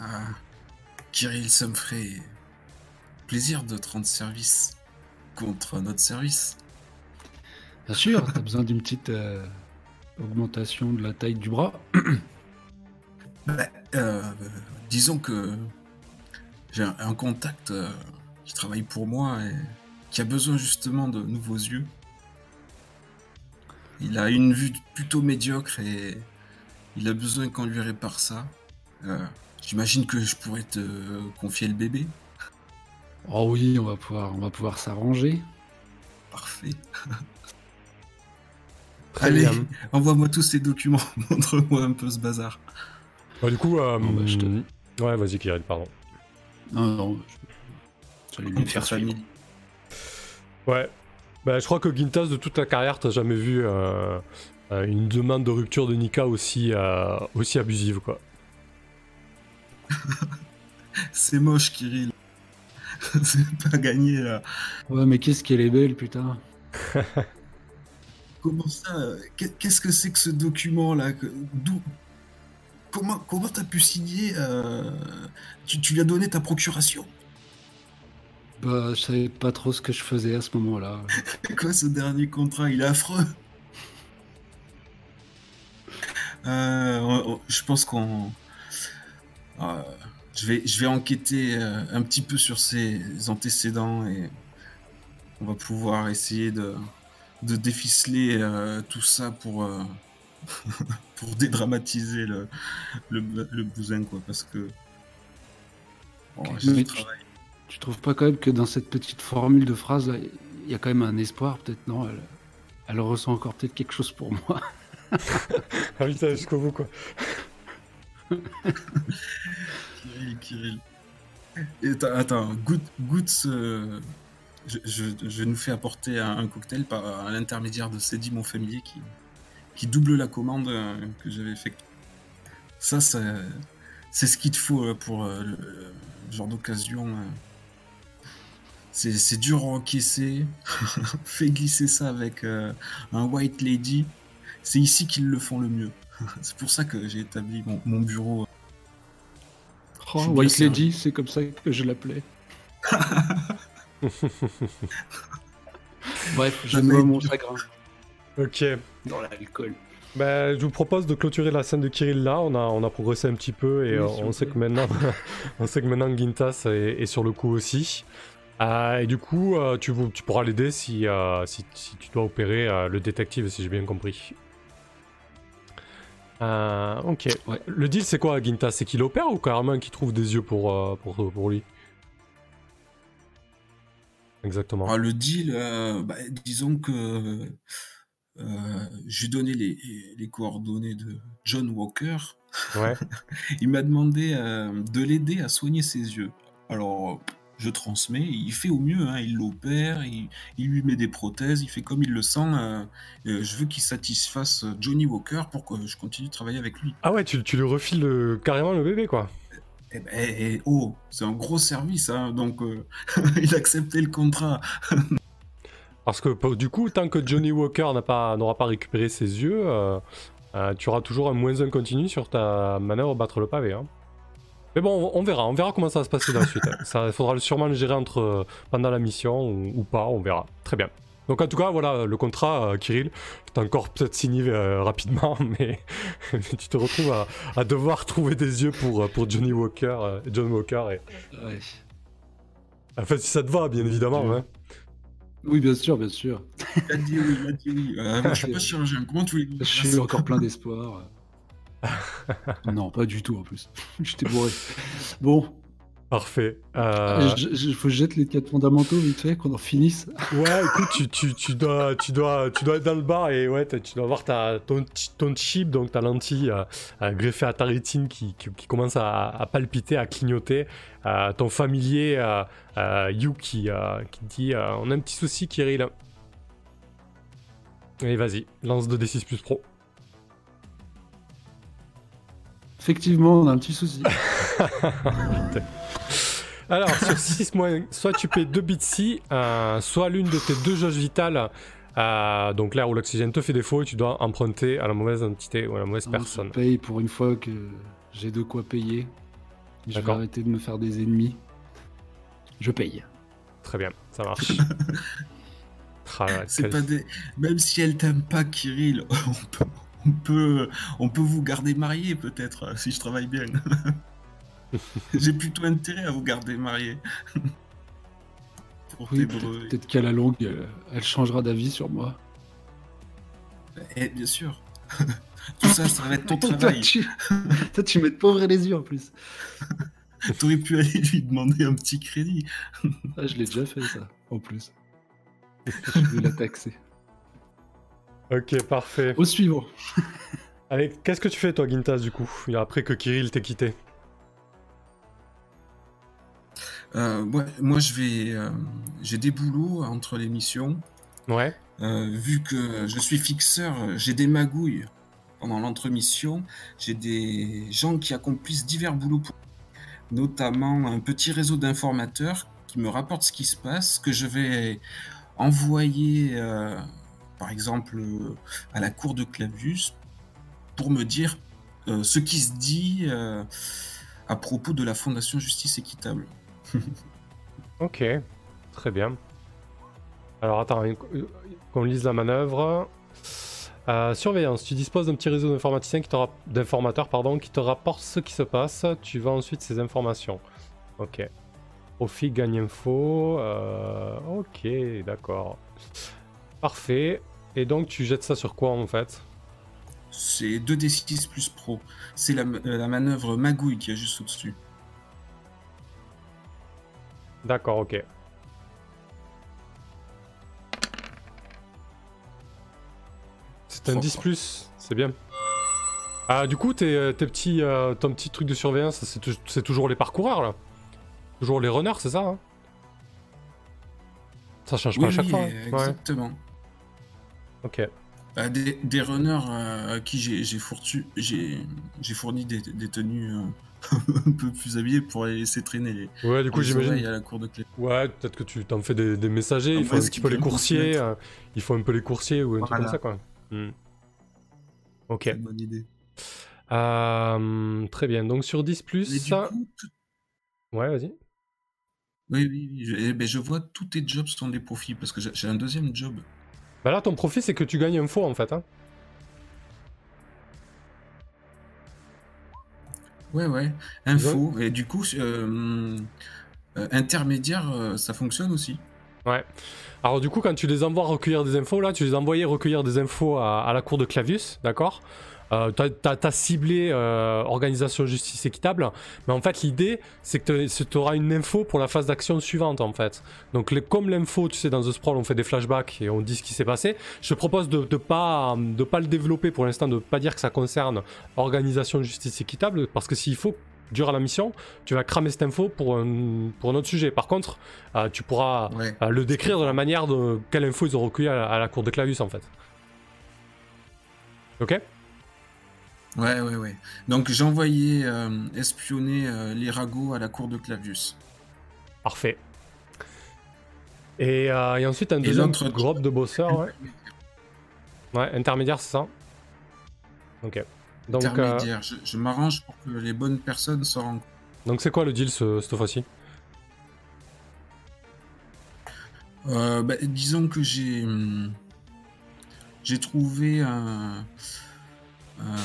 Ah, Kirill, ça me ferait plaisir de te rendre service contre notre service. Bien sûr, t'as besoin d'une petite euh, augmentation de la taille du bras. Bah, euh, disons que j'ai un, un contact euh, qui travaille pour moi et qui a besoin justement de nouveaux yeux. Il a une vue plutôt médiocre et il a besoin qu'on lui répare ça. Euh, J'imagine que je pourrais te confier le bébé. Oh oui, on va pouvoir, on va pouvoir s'arranger. Parfait. Très Allez, envoie-moi tous ces documents. Montre-moi un peu ce bazar. Bah, du coup, euh, Bon, bah, je te- ouais, vas-y, Kirill, pardon. Non, non, je- lui faire suivre. Ouais. Bah, je crois que Gintas, de toute ta carrière, t'as jamais vu euh, euh, une demande de rupture de Nika aussi, euh, aussi abusive, quoi. C'est moche, Kirill. C'est pas gagné là. Ouais, mais qu'est-ce qu'elle est belle, putain. Comment ça qu'est- Qu'est-ce que c'est que ce document là que- D'où Comment comment t'as pu signer euh, tu, tu lui as donné ta procuration? Bah, je savais pas trop ce que je faisais à ce moment-là. Quoi ce dernier contrat Il est affreux. Euh, on- on- je pense qu'on. euh, je, vais, je vais enquêter euh, un petit peu sur ses antécédents et on va pouvoir essayer de, de déficeler tout ça pour, pour dédramatiser le, le, le bousin, quoi. Parce que. Bon, j'ai Mais du travail. Tu trouves pas quand même que dans cette petite formule de phrase, il y a quand même un espoir, peut-être, non? Elle, elle ressent encore peut-être quelque chose pour moi. Ah oui, ça, jusqu'au bout, quoi. Kirill, Kirill. Et attends, attends, goûte, goûte ce... Je, je- je nous fais apporter un, un cocktail par à l'intermédiaire de Cédie, mon familier, qui, qui double la commande euh, que j'avais effectuée. Ça, ça- c'est ce qu'il te faut euh, pour euh, le, le genre d'occasion. C'est c'est dur à encaisser. Fais glisser ça avec euh, un White Lady. C'est ici qu'ils le font le mieux. C'est pour ça que j'ai établi mon, mon bureau Oh, White servi. Lady, c'est comme ça que je l'appelais. Bref, je été mon chagrin Ok. dans l'alcool. Bah, je vous propose de clôturer la scène de Kirill là. On a, on a progressé un petit peu et Oui, euh, on sait que maintenant, on sait que maintenant Gintas est, est sur le coup aussi. Euh, et du coup, euh, tu, pourras l'aider si, euh, si, si tu dois opérer le détective, si j'ai bien compris. Ok. Ouais. Le deal, c'est quoi, Gintas C'est qu'il opère ou carrément qu'il trouve des yeux pour, pour, pour lui? Exactement. Ah, le deal, bah, disons que j'ai donné les, les coordonnées de John Walker. Ouais. Il m'a demandé de l'aider à soigner ses yeux. Alors, je transmets, il fait au mieux, hein, il l'opère, il, il lui met des prothèses, il fait comme il le sent. euh, euh, je veux qu'il satisfasse Johnny Walker pour que je continue de travailler avec lui. Ah ouais, tu, tu lui refiles le- carrément le bébé, quoi. Eh ben, eh, eh, oh, c'est un gros service, hein, donc euh, il a accepté le contrat. Parce que pour- du coup, tant que Johnny Walker pas, n'aura pas récupéré ses yeux, euh, euh, tu auras toujours un moins 1 continu sur ta manœuvre battre le pavé. hein. Mais bon, on, verra, on verra comment ça va se passer dans la suite. hein. Ça, il faudra sûrement le gérer entre, euh, pendant la mission ou, ou pas, on verra. Très bien. Donc en tout cas, voilà, le contrat, euh, Kirill, est encore peut-être signé euh, rapidement, mais, mais tu te retrouves à, à devoir trouver des yeux pour, euh, pour Johnny Walker, euh, John Walker. Et... Ouais. Enfin, si ça te va, bien évidemment. Hein. Oui, bien sûr, bien sûr. Il a dit oui, il a dit oui. Euh, moi, je suis pas chirurgien, comment tu voulais que Je suis encore plein d'espoir. non, pas du tout en plus. J'étais bourré. Bon, Parfait. Euh, il faut que je jette les quatre fondamentaux vite fait, qu'on en finisse. Ouais, écoute, tu, tu, tu, dois, tu, dois, tu dois être dans le bar et ouais, tu dois avoir ta, ton, chi- ton chip, donc ta lentille euh, euh, greffée à ta rétine qui, qui, qui commence à, à palpiter, à clignoter. Euh, ton familier, You, qui, qui dit On a un petit souci, Kirill. Allez, vas-y, lance 2d6 plus pro. Effectivement, on a un petit souci. Alors, sur 6 mois, soit tu paies 2 bits si, euh, soit l'une de tes deux jauges vitales, euh, donc l'air ou l'oxygène, te fait défaut et tu dois emprunter à la mauvaise entité ou à la mauvaise Je personne. paye pour une fois que j'ai de quoi payer. Je vais arrêter de me faire des ennemis. Je paye. Très bien, ça marche. Ah, quel- pas des... Même si elle t'aime pas, Kirill, on peut, on peut, on peut vous garder marié peut-être, si je travaille bien. J'ai plutôt intérêt à vous garder marié. Oui, peut-être qu'à la longue, elle, elle changera d'avis sur moi. Eh, bien sûr. Tout ça, ça va être ton Toi, travail. tu... Toi, tu mets de pauvres les yeux en plus. T'aurais pu aller lui demander un petit crédit. Ah, je l'ai déjà fait ça, en plus. Je vais la taxer. Ok, parfait. Au suivant. Allez, qu'est-ce que tu fais toi, Gintas, du coup, après que Kirill t'ait quitté? Euh, ouais, moi, je vais. euh, j'ai des boulots entre les missions. Ouais. Euh, vu que je suis fixeur, j'ai des magouilles pendant l'entremission. J'ai des gens qui accomplissent divers boulots, pour... notamment un petit réseau d'informateurs qui me rapportent ce qui se passe, que je vais envoyer, euh, par exemple, euh, à la cour de Clavius pour me dire euh, ce qui se dit euh, à propos de la Fondation Justice Équitable. Ok, très bien. Alors attends, qu'on lise la manœuvre. Surveillance, tu disposes d'un petit réseau d'informaticiens d'informateurs pardon, qui te rapporte ce qui se passe. Tu vas ensuite ces informations. Ok. Profit, gagne info. Ok, d'accord. Parfait. Et donc tu jettes ça sur quoi en fait? C'est 2d6 plus pro. C'est la, euh, la manœuvre magouille qui est juste au-dessus. D'accord, ok. C'est un Trop 10 fort. plus, c'est bien. Ah, du coup, tes, euh, tes petits, euh, ton petit truc de surveillance, c'est tou- c'est toujours les parcoureurs là Toujours les runners, c'est ça hein? Ça change pas Oui, à chaque oui, fois. hein Ouais, exactement. Ok. Bah, des, des runners euh, à qui j'ai j'ai fourni, des, des tenues euh, un peu plus habillées pour les laisser traîner les, Ouais, du coup, j'imagine. oreilles à la cour de clé. Ouais, peut-être que tu t'en fais des, des messagers, il faut un petit peu les coursiers. transmettre. euh, il faut un peu les coursiers ou un truc comme Voilà. ça, quoi. Hmm. Ok. Une bonne idée. Euh, très bien. Donc sur 10 Mais plus, ça. coup, tout- Ouais, vas-y. oui, oui, oui, je, eh ben, je vois tous tes jobs sont des profits parce que j'ai un deuxième job. Bah là, ton profit, c'est que tu gagnes info en fait. Hein. Ouais, ouais. Info. Et du coup, euh, euh, intermédiaire, euh, ça fonctionne aussi. Ouais. Alors du coup, quand tu les envoies recueillir des infos, là, tu les envoyais recueillir des infos à, à la cour de Clavius, d'accord? Euh, T'as t'as- t'as ciblé euh, organisation justice équitable, mais en fait l'idée c'est que tu auras une info pour la phase d'action suivante en fait. Donc les- comme l'info, tu sais, dans The Sprawl on fait des flashbacks et on dit ce qui s'est passé, je te propose de ne pas, de pas le développer pour l'instant, de pas dire que ça concerne organisation justice équitable, parce que s'il faut, durant la mission, tu vas cramer cette info pour un, pour un autre sujet. Par contre, euh, tu pourras Ouais. euh, le décrire de la manière de quelle info ils ont recueilli à la, à la cour de Clavius en fait. Ok? Ouais, ouais, ouais. Donc j'ai envoyé euh, espionner euh, les ragots à la cour de Clavius. Parfait. Et, euh, et ensuite un Et deuxième groupe de bosseurs, ouais. Ouais, intermédiaire, c'est ça Ok. Donc, euh, Intermédiaire. Je, je m'arrange pour que les bonnes personnes se rencontrent. donc c'est quoi le deal ce- cette fois-ci? Bah, disons que j'ai hum, j'ai trouvé un, un,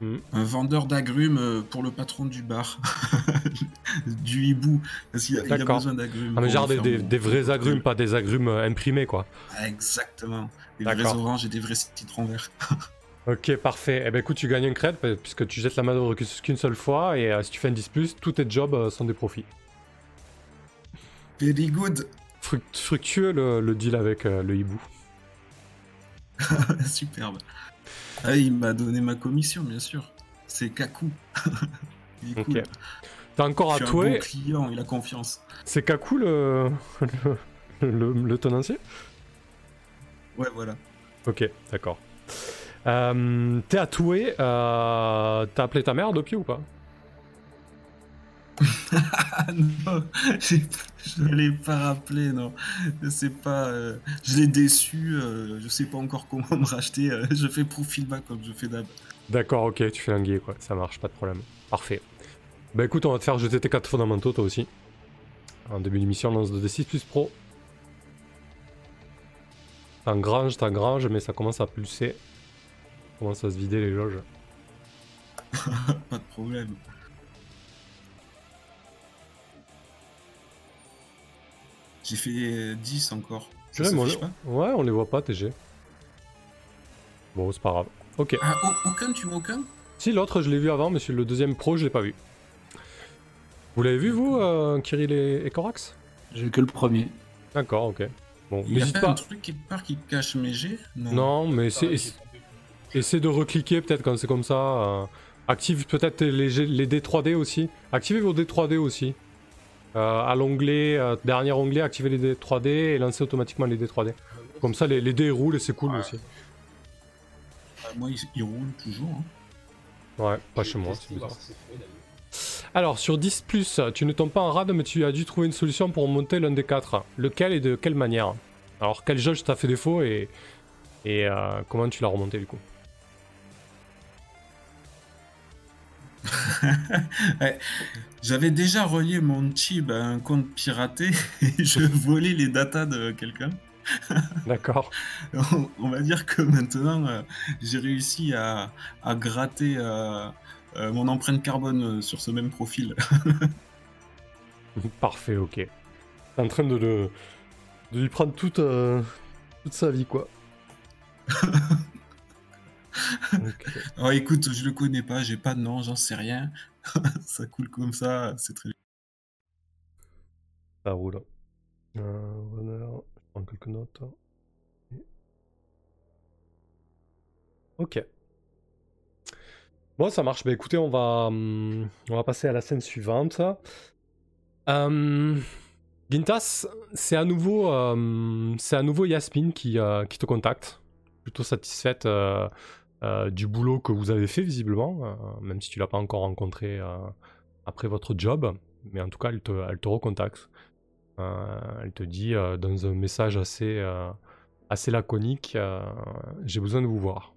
Hmm. un vendeur d'agrumes euh, pour le patron du bar, du hibou, parce qu'il a, besoin d'agrumes. Ah mais genre des, vrais agrumes, pas des agrumes euh, imprimés quoi. Ah, exactement. Des vrais oranges et des vrais citrons verts. Ok, parfait. Eh ben écoute, tu gagnes un cred euh, puisque tu jettes la manœuvre qu'une qu'une seule fois et euh, si tu fais un 10+, plus, tous tes jobs euh, sont des profits. Very good. Fruct- fructueux le, le deal avec euh, le hibou. Superbe. Ah, il m'a donné ma commission, bien sûr. C'est Kaku. il est Ok. cool. T'as encore Je à suis un bon touer. client, il a confiance. C'est Kaku le... le, le, le tenancier? Ouais, voilà. Ok, d'accord. Euh, T'es à touer. euh, T'as appelé ta mère depuis ou pas? Non, j'ai- je ne l'ai pas rappelé, non. Je sais pas, euh, je l'ai déçu, euh, je sais pas encore comment me racheter. euh, je fais profil bas comme je fais d'hab. D'accord, ok, tu fais un guet, quoi. Ça marche, pas de problème. Parfait. Bah écoute, on va te faire jeter tes 4 fondamentaux, toi aussi. En début d'émission, lance 2d6 plus pro. T'engranges, t'engranges, mais ça commence à pulser. Ça commence à se vider les loges. Pas de problème. J'ai fait 10 encore. Ça Purée, mais on s'affiche les- pas Ouais, on les voit pas, TG. Bon, c'est pas grave. Ok. Ah, au- aucun, tu vois aucun Si, l'autre, je l'ai vu avant, mais sur le deuxième pro, je l'ai pas vu. Vous l'avez vu, vous, euh, Kirill et, et Corax J'ai eu que le premier. D'accord, ok. Bon, Il y a pas, pas. un truc qui part qui cache mes G Non, mais c'est. Essaie de recliquer peut-être quand c'est comme ça. euh, Active peut-être les, G- les D3D aussi. Activez vos D3D aussi. Euh, à l'onglet, euh, dernier onglet, activez les D3D et lancez automatiquement les D3D. Comme ça, les, les dés roulent et c'est cool Ouais. aussi. Ah, Moi, il, il roule toujours. hein. Ouais, pas chez moi, c'est bizarre. Alors, sur 10, tu ne tombes pas en rade, mais tu as dû trouver une solution pour monter l'un des quatre. Lequel et de quelle manière? Alors, quelle jauge t'a fait défaut et, et euh, comment tu l'as remonté du coup? Ouais. J'avais déjà relié mon chip à un compte piraté et je volais les datas de quelqu'un. D'accord. On, on va dire que maintenant, euh, j'ai réussi à, à gratter euh, euh, mon empreinte carbone sur ce même profil. Parfait, ok. T'es en train de, le, de lui prendre toute, toute sa vie, quoi. Ok. Alors écoute, je le connais pas, j'ai pas de nom, j'en sais rien. ça coule comme ça, c'est très Ça roule. Euh, runner, je prends quelques notes. Ok. Bon, ça marche. Bah écoutez, on va, hum, on va passer à la scène suivante. Euh, Gintas, c'est à nouveau, euh, c'est à nouveau Yasmine qui, euh, qui te contacte. Plutôt satisfaite euh, du boulot que vous avez fait visiblement, euh, même si tu l'as pas encore rencontré euh, après votre job. Mais en tout cas, elle te, elle te recontacte. Elle te dit dans un message assez, assez laconique J'ai besoin de vous voir.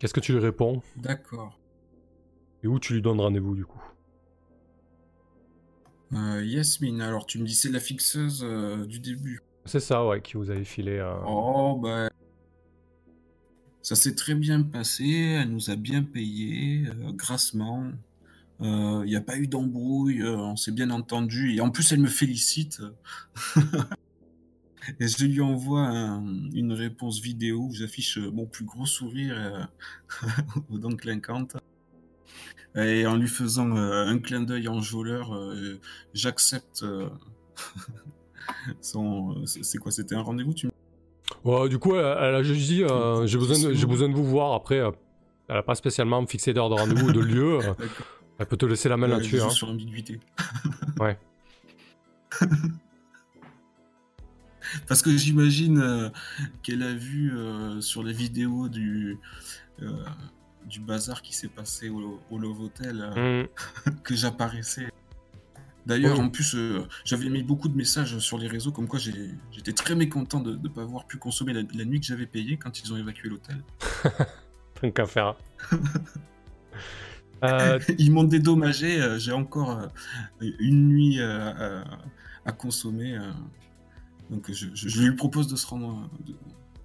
Qu'est-ce que tu lui réponds? D'accord. Et où tu lui donnes rendez-vous du coup? Yasmine, alors tu me dis c'est la fixeuse du début. C'est ça, ouais, qui vous avait filé. euh, Oh, bah. Ça s'est très bien passé, elle nous a bien payé, euh, grassement. Il n'y a pas eu d'embrouille, euh, on s'est bien entendu. Et en plus, elle me félicite. et je lui envoie un- une réponse vidéo où j'affiche euh, mon plus gros sourire euh, aux dents clinquantes. Et en lui faisant euh, un clin d'œil enjôleur, euh, j'accepte euh. C'est quoi C'était un rendez-vous tu me- Ouais, du coup, elle, elle a juste dit euh, J'ai besoin, de- j'ai Effectivement. besoin de vous voir. Après, euh, elle a pas spécialement fixé d'heure de rendez-vous ou de lieu. euh, elle peut te laisser la main Ouais, là-dessus. hein. sur l'ambiguïté. Ouais. Parce que j'imagine qu'elle a vu sur les vidéos du, du bazar qui s'est passé au, au Love Hotel Hmm. que j'apparaissais. D'ailleurs, Oui. en plus, euh, j'avais mis beaucoup de messages sur les réseaux comme quoi j'étais très mécontent de ne pas avoir pu consommer la, la nuit que j'avais payée quand ils ont évacué l'hôtel. Tant qu'à faire. Euh, Ils m'ont dédommagé, euh, j'ai encore euh, une nuit euh, à, à consommer. euh. donc je, je- je lui propose de se, rendre, de,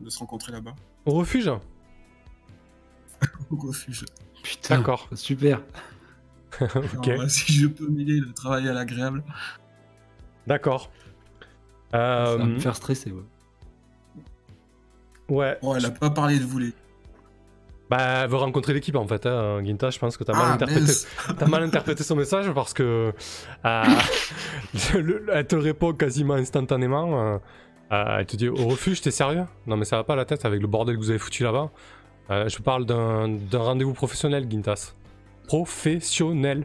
de se rencontrer là-bas, au refuge? Au refuge. Putain. D'accord. Super. Alors, euh, si je peux mêler le travail à l'agréable. D'accord. Ça va Euh, me faire stresser, ouais. ouais. Oh, elle a pas parlé de vous les. Bah, elle veut rencontrer l'équipe en fait. Hein. Ginta, je pense que t'as mal Ah, interprété. mince. T'as mal interprété son message parce que euh, le- elle te répond quasiment instantanément. euh, euh, elle te dit au refuge, t'es sérieux? Non mais ça va pas la tête avec le bordel que vous avez foutu là-bas. Euh, je parle d'un d'un rendez-vous professionnel, Gintas. Professionnel.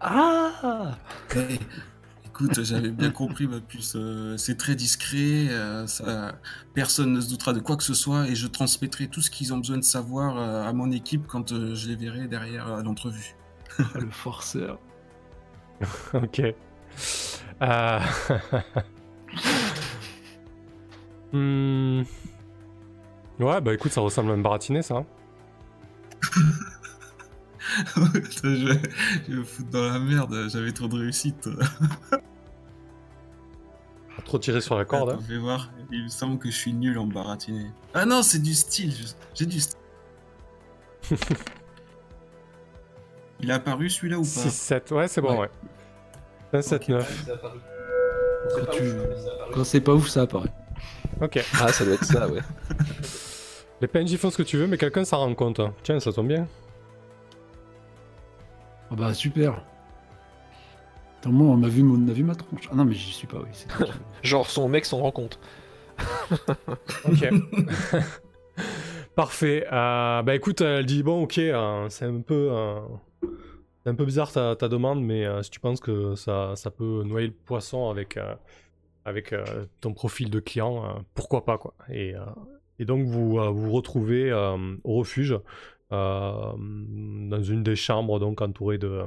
Ah Eh, écoute, j'avais bien compris ma puce. euh, c'est très discret. euh, ça, personne ne se doutera de quoi que ce soit et je transmettrai tout ce qu'ils ont besoin de savoir euh, à mon équipe quand euh, je les verrai derrière euh, l'entrevue. Oh, Le forceur. ok. Euh... Hmm. Ouais, bah écoute, ça ressemble à un baratiné, ça. hein. Je, vais, je vais me foutre dans la merde. J'avais trop de réussite. Pas trop tiré sur la corde. Attends, hein. je vais voir. Il me semble que je suis nul en baratiné. Ah non, c'est du style. J'ai du style. Il est apparu celui-là ou pas 6-7, ouais, c'est bon, ouais. 1-7-9. Quand, tu... Quand c'est pas ouf, ça apparaît. Ok. Ah, ça doit être ça, ouais. Les PNJ font ce que tu veux, mais quelqu'un s'en rend compte. Tiens, ça tombe bien. Ah bah super. Attends, moi, on a vu, mon... on a vu ma tronche. Ah non, mais j'y suis pas, oui. c'est. Genre, son mec s'en rend compte. Ok. Parfait. Euh, bah écoute, elle dit bon, ok, euh, c'est un peu, euh, c'est un peu bizarre ta, ta demande, mais euh, si tu penses que ça, ça peut noyer le poisson avec, euh, avec euh, ton profil de client, euh, pourquoi pas quoi. Et, euh, et donc vous euh, vous retrouvez euh, au refuge euh, dans une des chambres donc entourée de,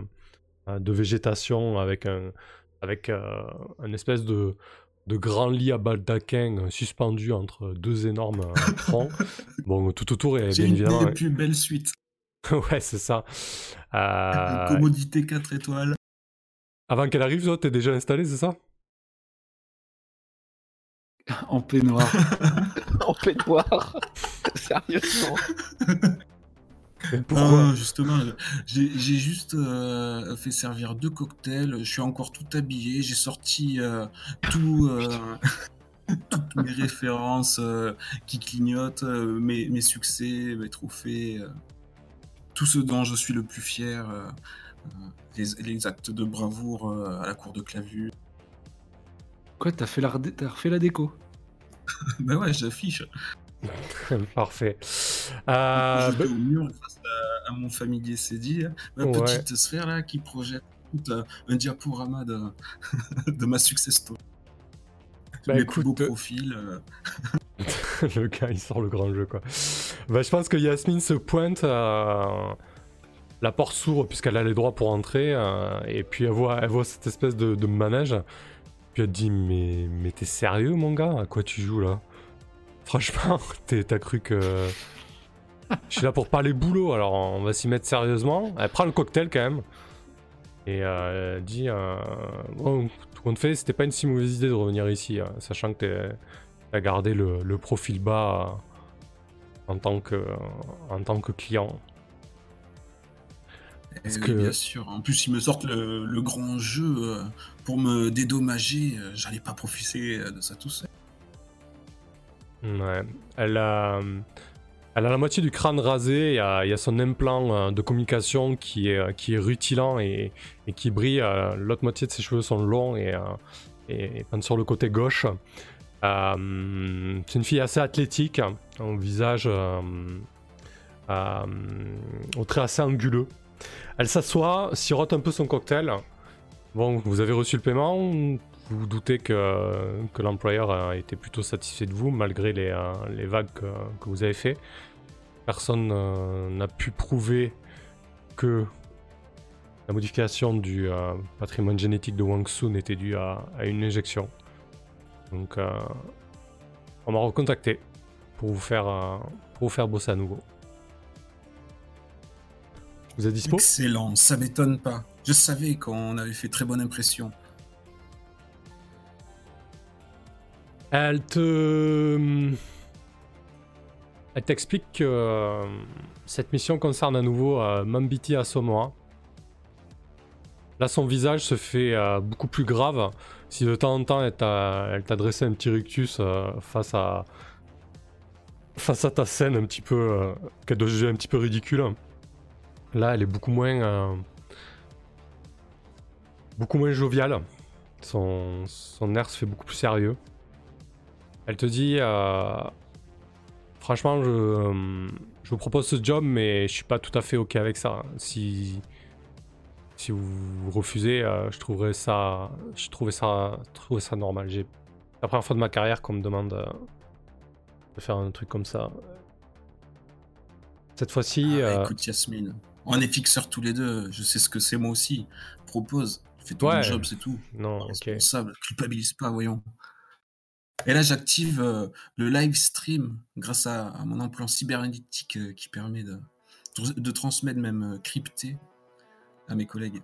euh, de végétation avec un, avec euh, un espèce de de grand lit à baldaquin euh, suspendu entre deux énormes euh, troncs. bon, tout autour est J'ai bien une évidemment. des plus belles suites. ouais, c'est ça. Euh, Commodité 4 étoiles. avant qu'elle arrive, toi, t'es déjà installé, c'est ça? En peignoir. en peignoir. Sérieusement. Pourquoi Ah, justement, j'ai juste euh, fait servir deux cocktails. Je suis encore tout habillé. J'ai sorti euh, tout, euh, toutes mes références euh, qui clignotent, euh, mes, mes succès, mes trophées, euh, tout ce dont je suis le plus fier. les, les actes de bravoure euh, à la cour de Clavu. Quoi, la... t'as refait la déco? Ben ouais, j'affiche. Parfait. Euh, J'étais au mur face à, à mon familier Cédille, ma Ouais. petite sphère là qui projette un, un diaporama de, de ma success story. Bah, Mes écoute, plus beaux euh, profils. euh, le gars, il sort le grand jeu, quoi. Bah, je pense que Yasmine se pointe, euh, la porte s'ouvre puisqu'elle a les droits pour entrer, euh, et puis elle voit, elle voit cette espèce de, de manège, puis elle dit Mais, mais t'es sérieux, mon gars? À quoi tu joues là? Franchement, t'as cru que. Je suis là pour parler boulot, alors on va s'y mettre sérieusement. Elle prend le cocktail quand même. Et euh, elle dit euh, Bon, tout compte fait, c'était pas une si mauvaise idée de revenir ici, hein, sachant que t'as gardé le, le profil bas euh, en, tant que, en tant que client. Parce et que- Bien sûr. En plus, ils me sortent le, le grand jeu pour me dédommager. J'allais pas profiter de ça tout seul. Elle a, la moitié du crâne rasé, il y a, il y a son implant euh, de communication qui est, euh, rutilant et, qui brille. euh, L'autre moitié de ses cheveux sont longs et, et, sur le côté gauche. C'est une fille assez athlétique, au visage au trait assez anguleux. Elle s'assoit, sirote un peu son cocktail. Bon, vous avez reçu le paiement, vous vous doutez que, que l'employeur a été plutôt satisfait de vous malgré les, euh, vagues que, vous avez fait. Personne euh, n'a pu prouver que la modification du euh, patrimoine génétique de Wang Sun était due à, une injection. Donc, on m'a recontacté pour vous faire, pour vous faire bosser à nouveau. Vous êtes dispo? Excellent, ça m'étonne pas. Je savais qu'on avait fait très bonne impression. Elle te. Elle t'explique que euh, cette mission concerne à nouveau euh, Mambiti Asamoah. Là, son visage se fait euh, beaucoup plus grave. Si de temps en temps, elle t'a dressé un petit rictus euh, face à. face à ta scène un petit peu. euh, qu'elle doit un petit peu ridicule. Là, elle est beaucoup moins. beaucoup moins joviale. Son, son air se fait beaucoup plus sérieux. Elle te dit euh, Franchement, je, je vous propose ce job, mais je suis pas tout à fait ok avec ça. Si, si vous refusez, euh, je trouverais ça, je trouvais ça, trouvais ça normal. J'ai c'est la première fois de ma carrière qu'on me demande euh, de faire un truc comme ça. Cette fois-ci, Ah, Écoute, Yasmine, on est fixeurs tous les deux. Je sais ce que c'est moi aussi. Propose, fais ton Ouais. job, c'est tout. non, ok. Responsable, culpabilise pas, voyons. Et là, j'active euh, le live stream grâce à, à mon implant cybernétique euh, qui permet de, de transmettre même euh, crypté à mes collègues.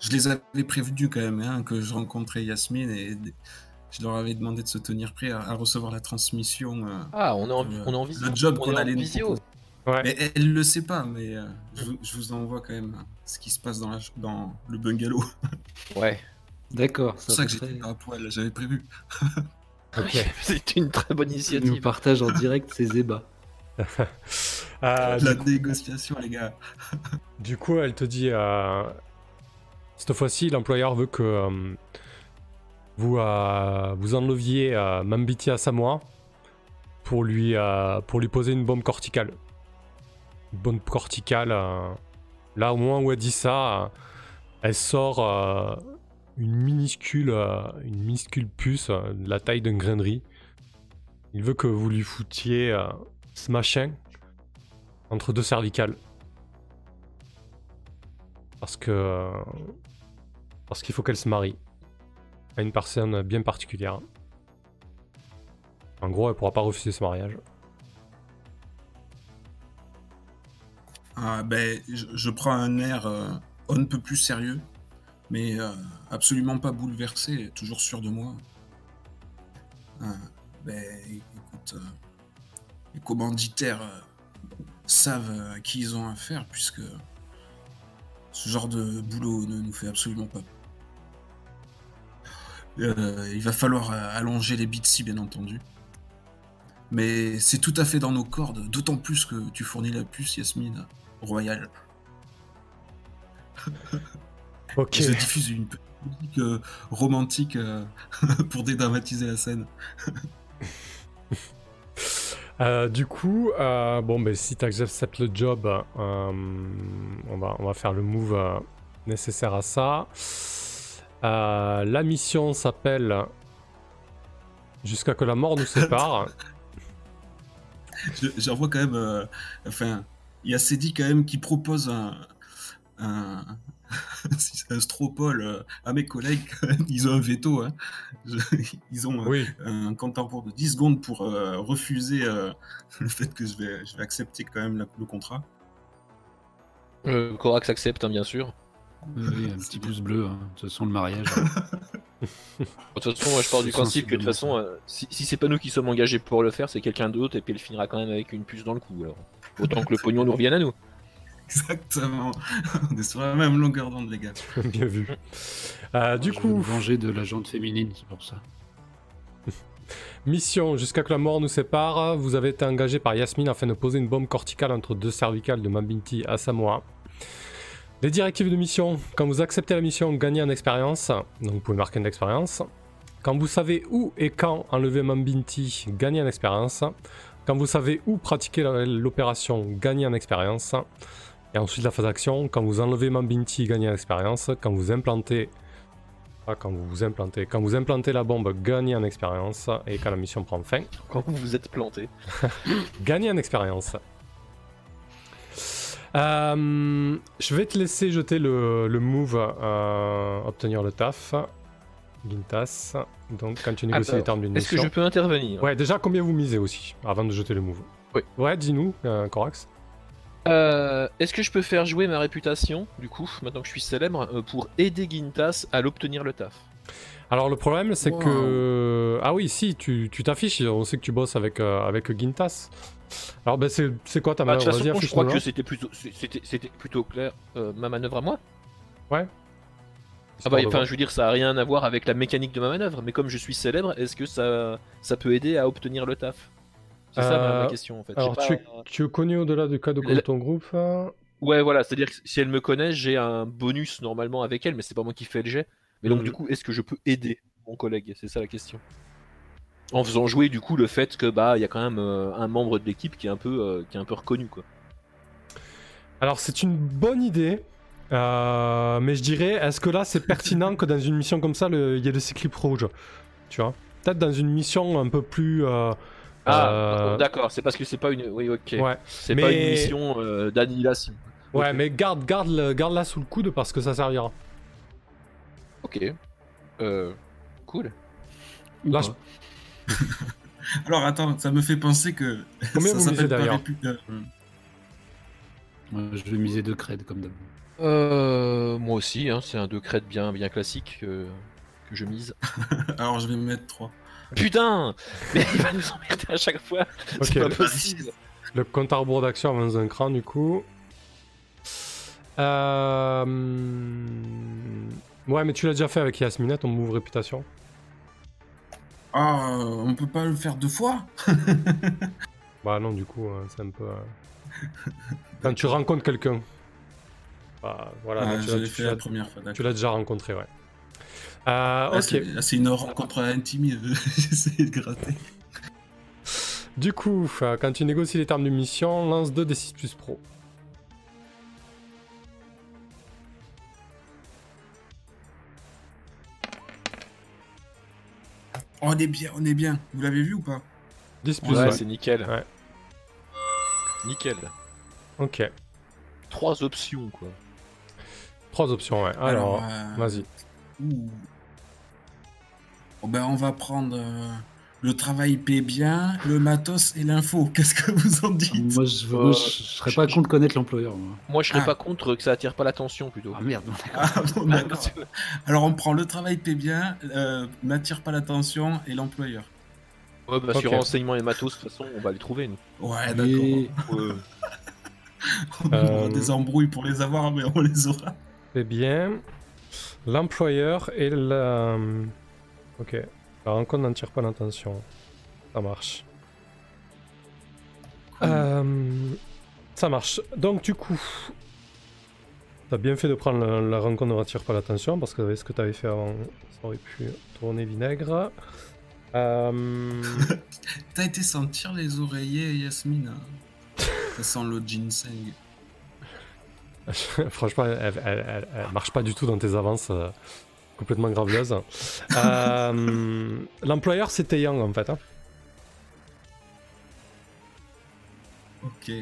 Je les avais prévenus quand même hein, que je rencontrais Yasmine et je leur avais demandé de se tenir prêts à, à recevoir la transmission. euh, Ah, on est en, Le- on est en visio. le job on qu'on allait nous visio. proposer. Ouais. Mais elle, elle le sait pas, mais euh, je, vous- je vous envoie quand même ce qui se passe dans, la, dans le bungalow. Ouais. D'accord, C'est pour ça ça que j'étais très- pas à poil, j'avais prévu. Ok. C'est une très bonne Il nous initiative. partage en direct ses ébats. Euh, La du, négociation, les gars. du coup, elle te dit euh, cette fois-ci, l'employeur veut que euh, vous, euh, vous enleviez euh, Mambiti à Samoa pour lui, euh, pour lui poser une bombe corticale. Une bombe corticale. euh, là, au moment où elle dit ça, elle sort euh, une minuscule, euh, une minuscule puce euh, de la taille d'un grain de riz. Il veut que vous lui foutiez euh, ce machin entre deux cervicales. Parce que. Parce qu'il faut qu'elle se marie. À une personne bien particulière. En gros, elle pourra pas refuser ce mariage. Ah, ben, je, prends un air euh, on peut plus sérieux, mais euh, absolument pas bouleversé, toujours sûr de moi. Ah, ben, écoute, euh, les commanditaires euh, savent euh, à qui ils ont affaire, puisque ce genre de boulot ne nous fait absolument pas. Euh, il va falloir euh, allonger les bitsy, bien entendu. Mais c'est tout à fait dans nos cordes, d'autant plus que tu fournis la puce, Yasmine, royale. Je diffuse une petite musique euh, romantique euh, pour dédramatiser la scène. Euh, du coup, euh, bon, ben, si tu acceptes le job, euh, on, va, on va faire le move nécessaire à ça. La mission s'appelle Jusqu'à que la mort nous sépare. Je- J'en vois quand même. enfin, il y a Cédric quand même qui propose un. un si c'est un stropole euh, à mes collègues, ils ont un veto. hein. Ils ont euh, oui, un rebours de 10 secondes pour euh, refuser euh, le fait que je vais, je vais accepter quand même la- le contrat. Euh, Corax accepte, hein, bien sûr. Oui, un petit pouce bleu, hein. de toute façon, le mariage. De toute façon, moi, je pars du principe que de toute façon, euh, si, si c'est pas nous qui sommes engagés pour le faire, c'est quelqu'un d'autre et puis elle finira quand même avec une puce dans le cou. Alors, autant que le pognon nous revienne à nous. Exactement. On est sur la même longueur d'onde, les gars. bien vu. Euh, du Je coup, venger de la jante féminine, c'est pour ça. mission Jusqu'à que la mort nous sépare. Vous avez été engagé par Yasmine afin de poser une bombe corticale entre deux cervicales de Mambinti à Samoa. Les directives de mission. Quand vous acceptez la mission, gagnez en expérience. Donc vous pouvez marquer une expérience. Quand vous savez où et quand enlever Mambinti, gagnez en expérience. Quand vous savez où pratiquer l'opération, gagnez en expérience. Et ensuite la phase d'action. Quand vous enlevez Mambinti, gagnez en expérience. Quand vous implantez... Ah, quand vous vous implantez. Quand vous implantez la bombe, gagnez en expérience. Et quand la mission prend fin, Quand vous vous êtes planté. Gagner en expérience. Euh, je vais te laisser jeter le, le move euh, obtenir le taf. Gintas. Donc quand tu négocies les termes d'une Est-ce que mission. je peux intervenir? Ouais, déjà combien vous misez aussi avant de jeter le move? Oui. Ouais, dis-nous, euh, Corax. Euh, Est-ce que je peux faire jouer ma réputation, du coup, maintenant que je suis célèbre, euh, pour aider Gintas à l'obtenir le taf? Alors le problème c'est Wow. que... Ah oui, si, tu t'affiches, on sait que tu bosses avec, euh, avec Gintas. Alors ben c'est c'est quoi ta Bah, De manœuvre? toute Vas-y, façon, je crois que c'était plutôt, c'était, plutôt clair. Euh, ma manœuvre à moi Ah Histoire bah, enfin, je veux dire, ça a rien à voir avec la mécanique de ma manœuvre, mais comme je suis célèbre, est-ce que ça, ça peut aider à obtenir le taf? C'est ça ma, ma Euh, question en fait. Alors tu pas- es, tu es connu au-delà du cadre de ton groupe euh, Ouais, voilà, c'est-à-dire que si elle me connaît, j'ai un bonus normalement avec elle, mais c'est pas moi qui fais le jet. Mais donc, Mhm. du coup, est-ce que je peux aider mon collègue? C'est ça la question. En faisant jouer du coup le fait que bah il y a quand même euh, un membre de l'équipe qui est un peu euh, qui est un peu reconnu quoi. Alors c'est une bonne idée, euh, mais je dirais, est-ce que là c'est pertinent que dans une mission comme ça, il y ait le cyclipe rouge? Tu vois? Peut-être dans une mission un peu plus... Ah euh, d'accord, c'est parce que c'est pas une oui ok. Ouais, C'est mais- pas une mission euh, d'annihilation. ouais mais garde, garde, le- garde-la sous le coude parce que ça servira. Ok. Euh, cool. Là. Alors attends, ça me fait penser que. Combien ça vous misez d'ailleurs euh, je vais miser deux creds comme d'hab. Euh, moi aussi, hein, c'est un 2 crête bien bien classique euh, que je mise. Alors je vais mettre 3. Putain Mais il va nous emmerder à chaque fois. C'est pas possible. le compte à rebours d'action avance d'un cran du coup. Euh... Ouais, mais tu l'as déjà fait avec Yasmina, ton move réputation. Ah, on peut pas le faire deux fois Bah non, du coup, euh, c'est un peu... euh, Quand tu rencontres quelqu'un. Bah, voilà, Ah, là, tu l'as- la première fois, tu l'as déjà rencontré, ouais. Euh, Ah, ok. c'est- là, c'est une rencontre intime, j'essaie de gratter. Du coup, euh, quand tu négocies les termes de mission, lance 2 D6 plus pro. On est bien, on est bien. Vous l'avez vu ou pas 10 plus, Ouais, ouais. c'est nickel. Ouais. Nickel. Ok. Trois options, quoi. Trois options, ouais. Alors, euh, vas-y. ouh. Oh, ben, on va prendre euh, le travail paie bien, le matos et l'info. Qu'est-ce que vous en dites? Moi, je, moi, Euh, je, je serais pas contre connaître l'employeur. moi. Moi, je serais Ah. pas contre que ça attire pas l'attention, plutôt. Ah merde, Ah, bon, d'accord. Alors on prend le travail paie bien, euh, n'attire pas l'attention et l'employeur. Ouais, bah, sur renseignement et matos, de toute façon, on va les trouver, nous. Ouais, Et- d'accord. On aura Euh, des embrouilles pour les avoir, mais on les aura. C'est bien. L'employeur et la... Ok. La rencontre n'en tire pas l'attention. Ça marche. Euh, Ça marche. Donc du coup... T'as bien fait de prendre la, la rencontre ne attire pas l'attention parce que avec ce que t'avais fait avant, ça aurait pu tourner vinaigre. Euh, T'as été sentir les oreillers, Yasmine hein Ça sent le ginseng. Franchement, elle, elle- elle- elle marche pas du tout dans tes avances complètement graveleuses. Euh, L'employeur, c'était Yang en fait. hein. Ok.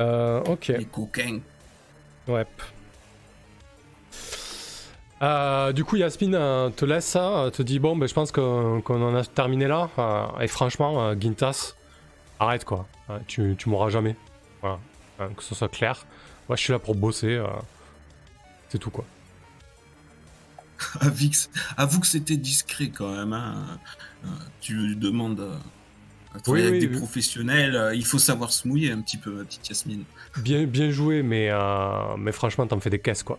Euh, ok, Les coquins. ouais. Euh, du coup, Yasmine euh, te laisse ça, euh, te dit bon, ben, je pense qu'on en a terminé là. et franchement, Gintas, arrête quoi. Tu tu mourras jamais. Hein, que ce soit clair. Moi, je suis là pour bosser. euh, c'est tout quoi. Avix, avoue que c'était discret quand même. hein. Euh, Tu lui demandes euh, à travailler Oui, avec oui, des oui. professionnels. Il faut savoir se mouiller un petit peu, ma petite Yasmine. Bien, bien joué, mais, mais franchement, t'en fais des caisses, quoi.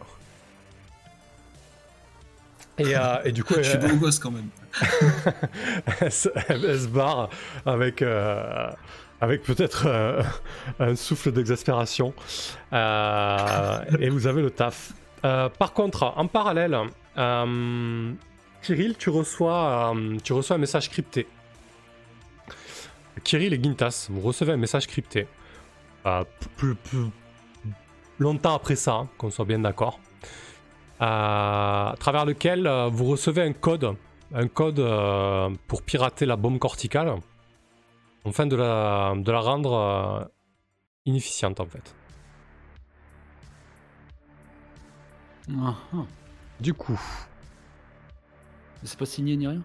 Et, euh, et du coup, Je suis elle, beau gosse quand même. elle se elle se barre avec, euh, avec peut-être euh, un souffle d'exaspération. Euh, et vous avez le taf. Euh, par contre, en parallèle, Kirill, tu reçois, tu reçois un message crypté. Kirill et Gintas, vous recevez un message crypté. Plus, longtemps après ça, hein, qu'on soit bien d'accord. À travers lequel vous recevez un code, un code pour pirater la bombe corticale, afin de la, de la rendre euh, inefficiente en fait. Ah, ah. Du coup, C'est pas signé ni rien?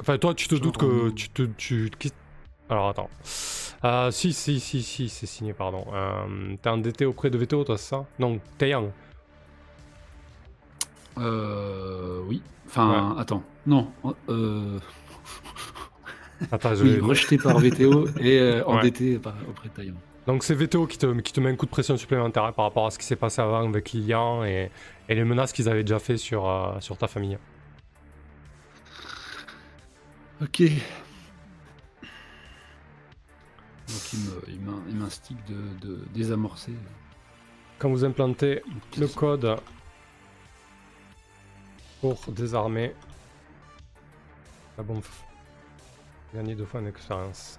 Enfin toi tu te doutes que euh, tu te... Tu, alors attends. Euh, si, si, si, si, c'est signé, pardon. Euh, T'es endetté auprès de VTO, toi, c'est ça? Non, Taeyang. Euh. Oui. Enfin, attends. Non. Euh. Attends, je Oui, vais- rejeté par VTO et euh, endetté par, auprès de Taïwan. Donc c'est VTO qui te, qui te met un coup de pression supplémentaire par rapport à ce qui s'est passé avant avec Lilian et, et les menaces qu'ils avaient déjà fait sur, euh, sur ta famille. Ok. Donc il m'instigue de, de désamorcer. Quand vous implantez le code pour désarmer la bombe, gagner deux fois en expérience.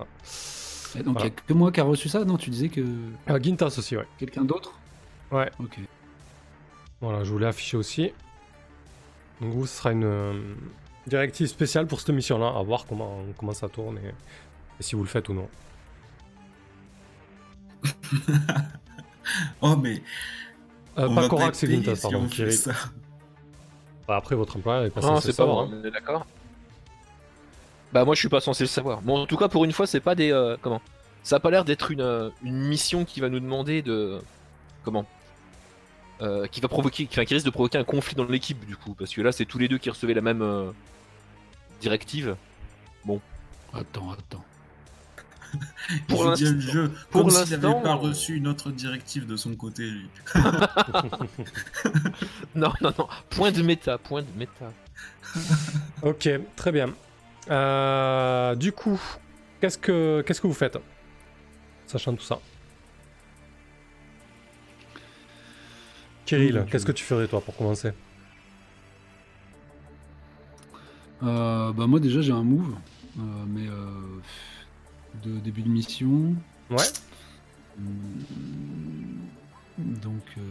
Et donc il voilà. n'y a que moi qui a reçu ça Non, tu disais que Ah, Gintas aussi, ouais. quelqu'un d'autre Ouais. Ok. Voilà, je voulais afficher aussi. Donc vous, ce sera une euh, directive spéciale pour cette mission-là, à voir comment, comment ça tourne et, et si vous le faites ou non. Oh, mais. Euh, on pas Korax et Gintas, si pardon. on ça. Bah, après, votre employeur est pas Non, c'est pas hein. on est d'accord. Bah moi je suis pas censé le savoir. Bon en tout cas pour une fois c'est pas des euh, comment? Ça a pas l'air d'être une, euh, une mission qui va nous demander de comment? Euh, qui va provoquer, qui, enfin, qui risque de provoquer un conflit dans l'équipe du coup, parce que là c'est tous les deux qui recevaient la même euh, directive. Attends, attends. Pour l'instant- le jeu pour comme s'il n'avait pas reçu une autre directive de son côté, lui. Non, non, non, point de méta, point de méta. Ok, très bien. Euh, du coup, qu'est-ce que qu'est-ce que vous faites Sachant tout ça? Kirill, mon qu'est-ce que tu ferais toi pour commencer? Euh, bah moi déjà j'ai un move, euh, mais euh, de début de mission. Ouais. Hum, Donc euh,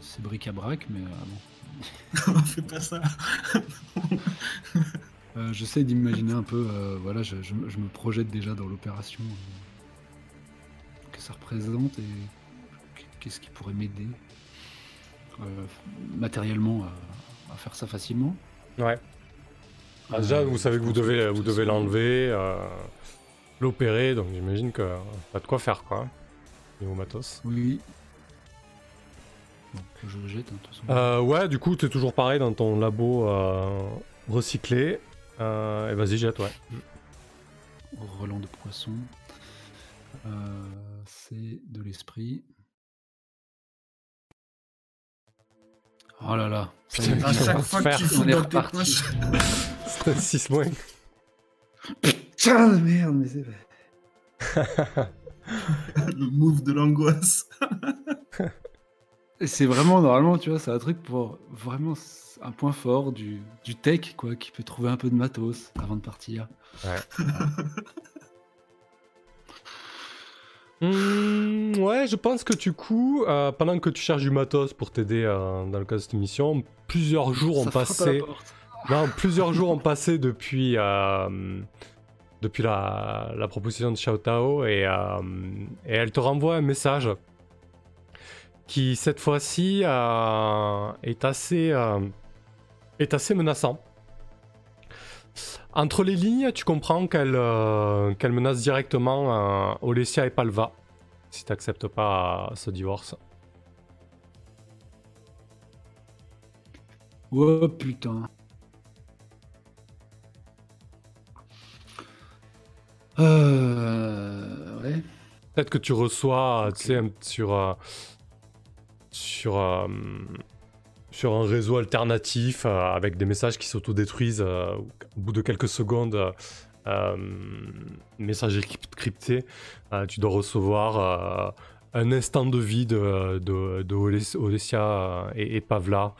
c'est bric-à-brac, mais euh, bon. Fais pas ça. Euh, J'essaie d'imaginer un peu, euh, voilà, je, je me- je me projette déjà dans l'opération euh, que ça représente et qu'est-ce qui pourrait m'aider euh, matériellement à, à faire ça facilement. Ouais. Ah, déjà, vous savez que vous devez, de vous devez l'enlever, euh, l'opérer, donc j'imagine que pas de quoi faire quoi. Niveau matos. Oui. Donc je le jette, hein, de toute façon. Euh, ouais, du coup, t'es toujours pareil dans ton labo euh, recyclé. Euh, et vas-y, jette, ouais. Relent de poisson. Euh, c'est de l'esprit. Oh là là. ça est, À chaque fois que tu fous dans tes reparti. poches. C'était 6 moins. Putain de merde, mais c'est Le move de l'angoisse. C'est vraiment, normalement, tu vois, c'est un truc pour vraiment un point fort du, du tech, quoi, qui peut trouver un peu de matos avant de partir. Hmm, ouais, je pense que du coup, euh, pendant que tu cherches du matos pour t'aider euh, dans le cas de cette mission, plusieurs jours ont Ça passé. Non, plusieurs jours ont passé depuis, euh, depuis la, la proposition de Xiao Tao et, euh, et elle te renvoie un message qui, cette fois-ci, euh, est, assez, euh, est assez menaçant. Entre les lignes, tu comprends qu'elle euh, menace directement euh, Olesia et Palva si tu n'acceptes pas euh, ce divorce. Oh putain. Euh. Ouais. Peut-être que tu reçois, tu sais, sur, sur, sur un réseau alternatif euh, avec des messages qui s'autodétruisent euh, au bout de quelques secondes. euh, messages crypt- cryptés, tu dois recevoir un instant de vie de, de, de Oles- Olesia et, Pavla,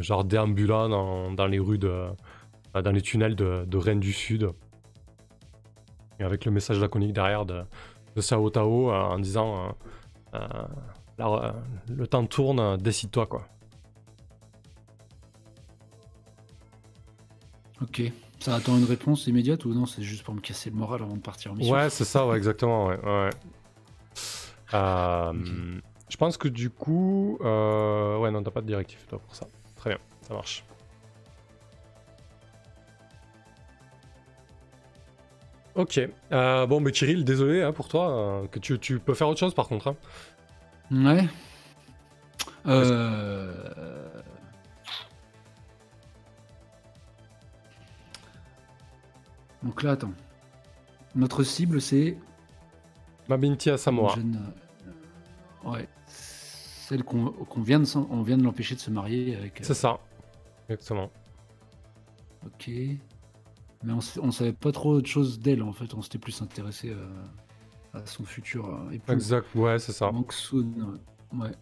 genre déambulant dans, les rues de, dans les tunnels de, Rennes du Sud. Et avec le message laconique derrière de, Sao Tao en disant le temps tourne, décide-toi quoi. Ok. Ça attend une réponse immédiate ou non C'est juste pour me casser le moral avant de partir en mission Ouais, c'est ça, ouais, exactement, ouais. ouais. Euh. Je pense que du coup, euh, ouais, non, t'as pas de directive toi pour ça. Très bien, ça marche. Ok, euh, bon, mais Kirill, désolé hein, pour toi, que tu, tu peux faire autre chose par contre. hein. Ouais. Euh... Donc là, attends. Notre cible, c'est Mabinti à une Samoa. jeune, euh, Ouais. Celle qu'on vient de, on vient de l'empêcher de se marier avec. euh, C'est ça, exactement. Ok. Mais on, on savait pas trop de choses d'elle en fait. On s'était plus intéressé euh, à son futur époux. Exact, ouais, c'est ça. Mangsoon, ouais.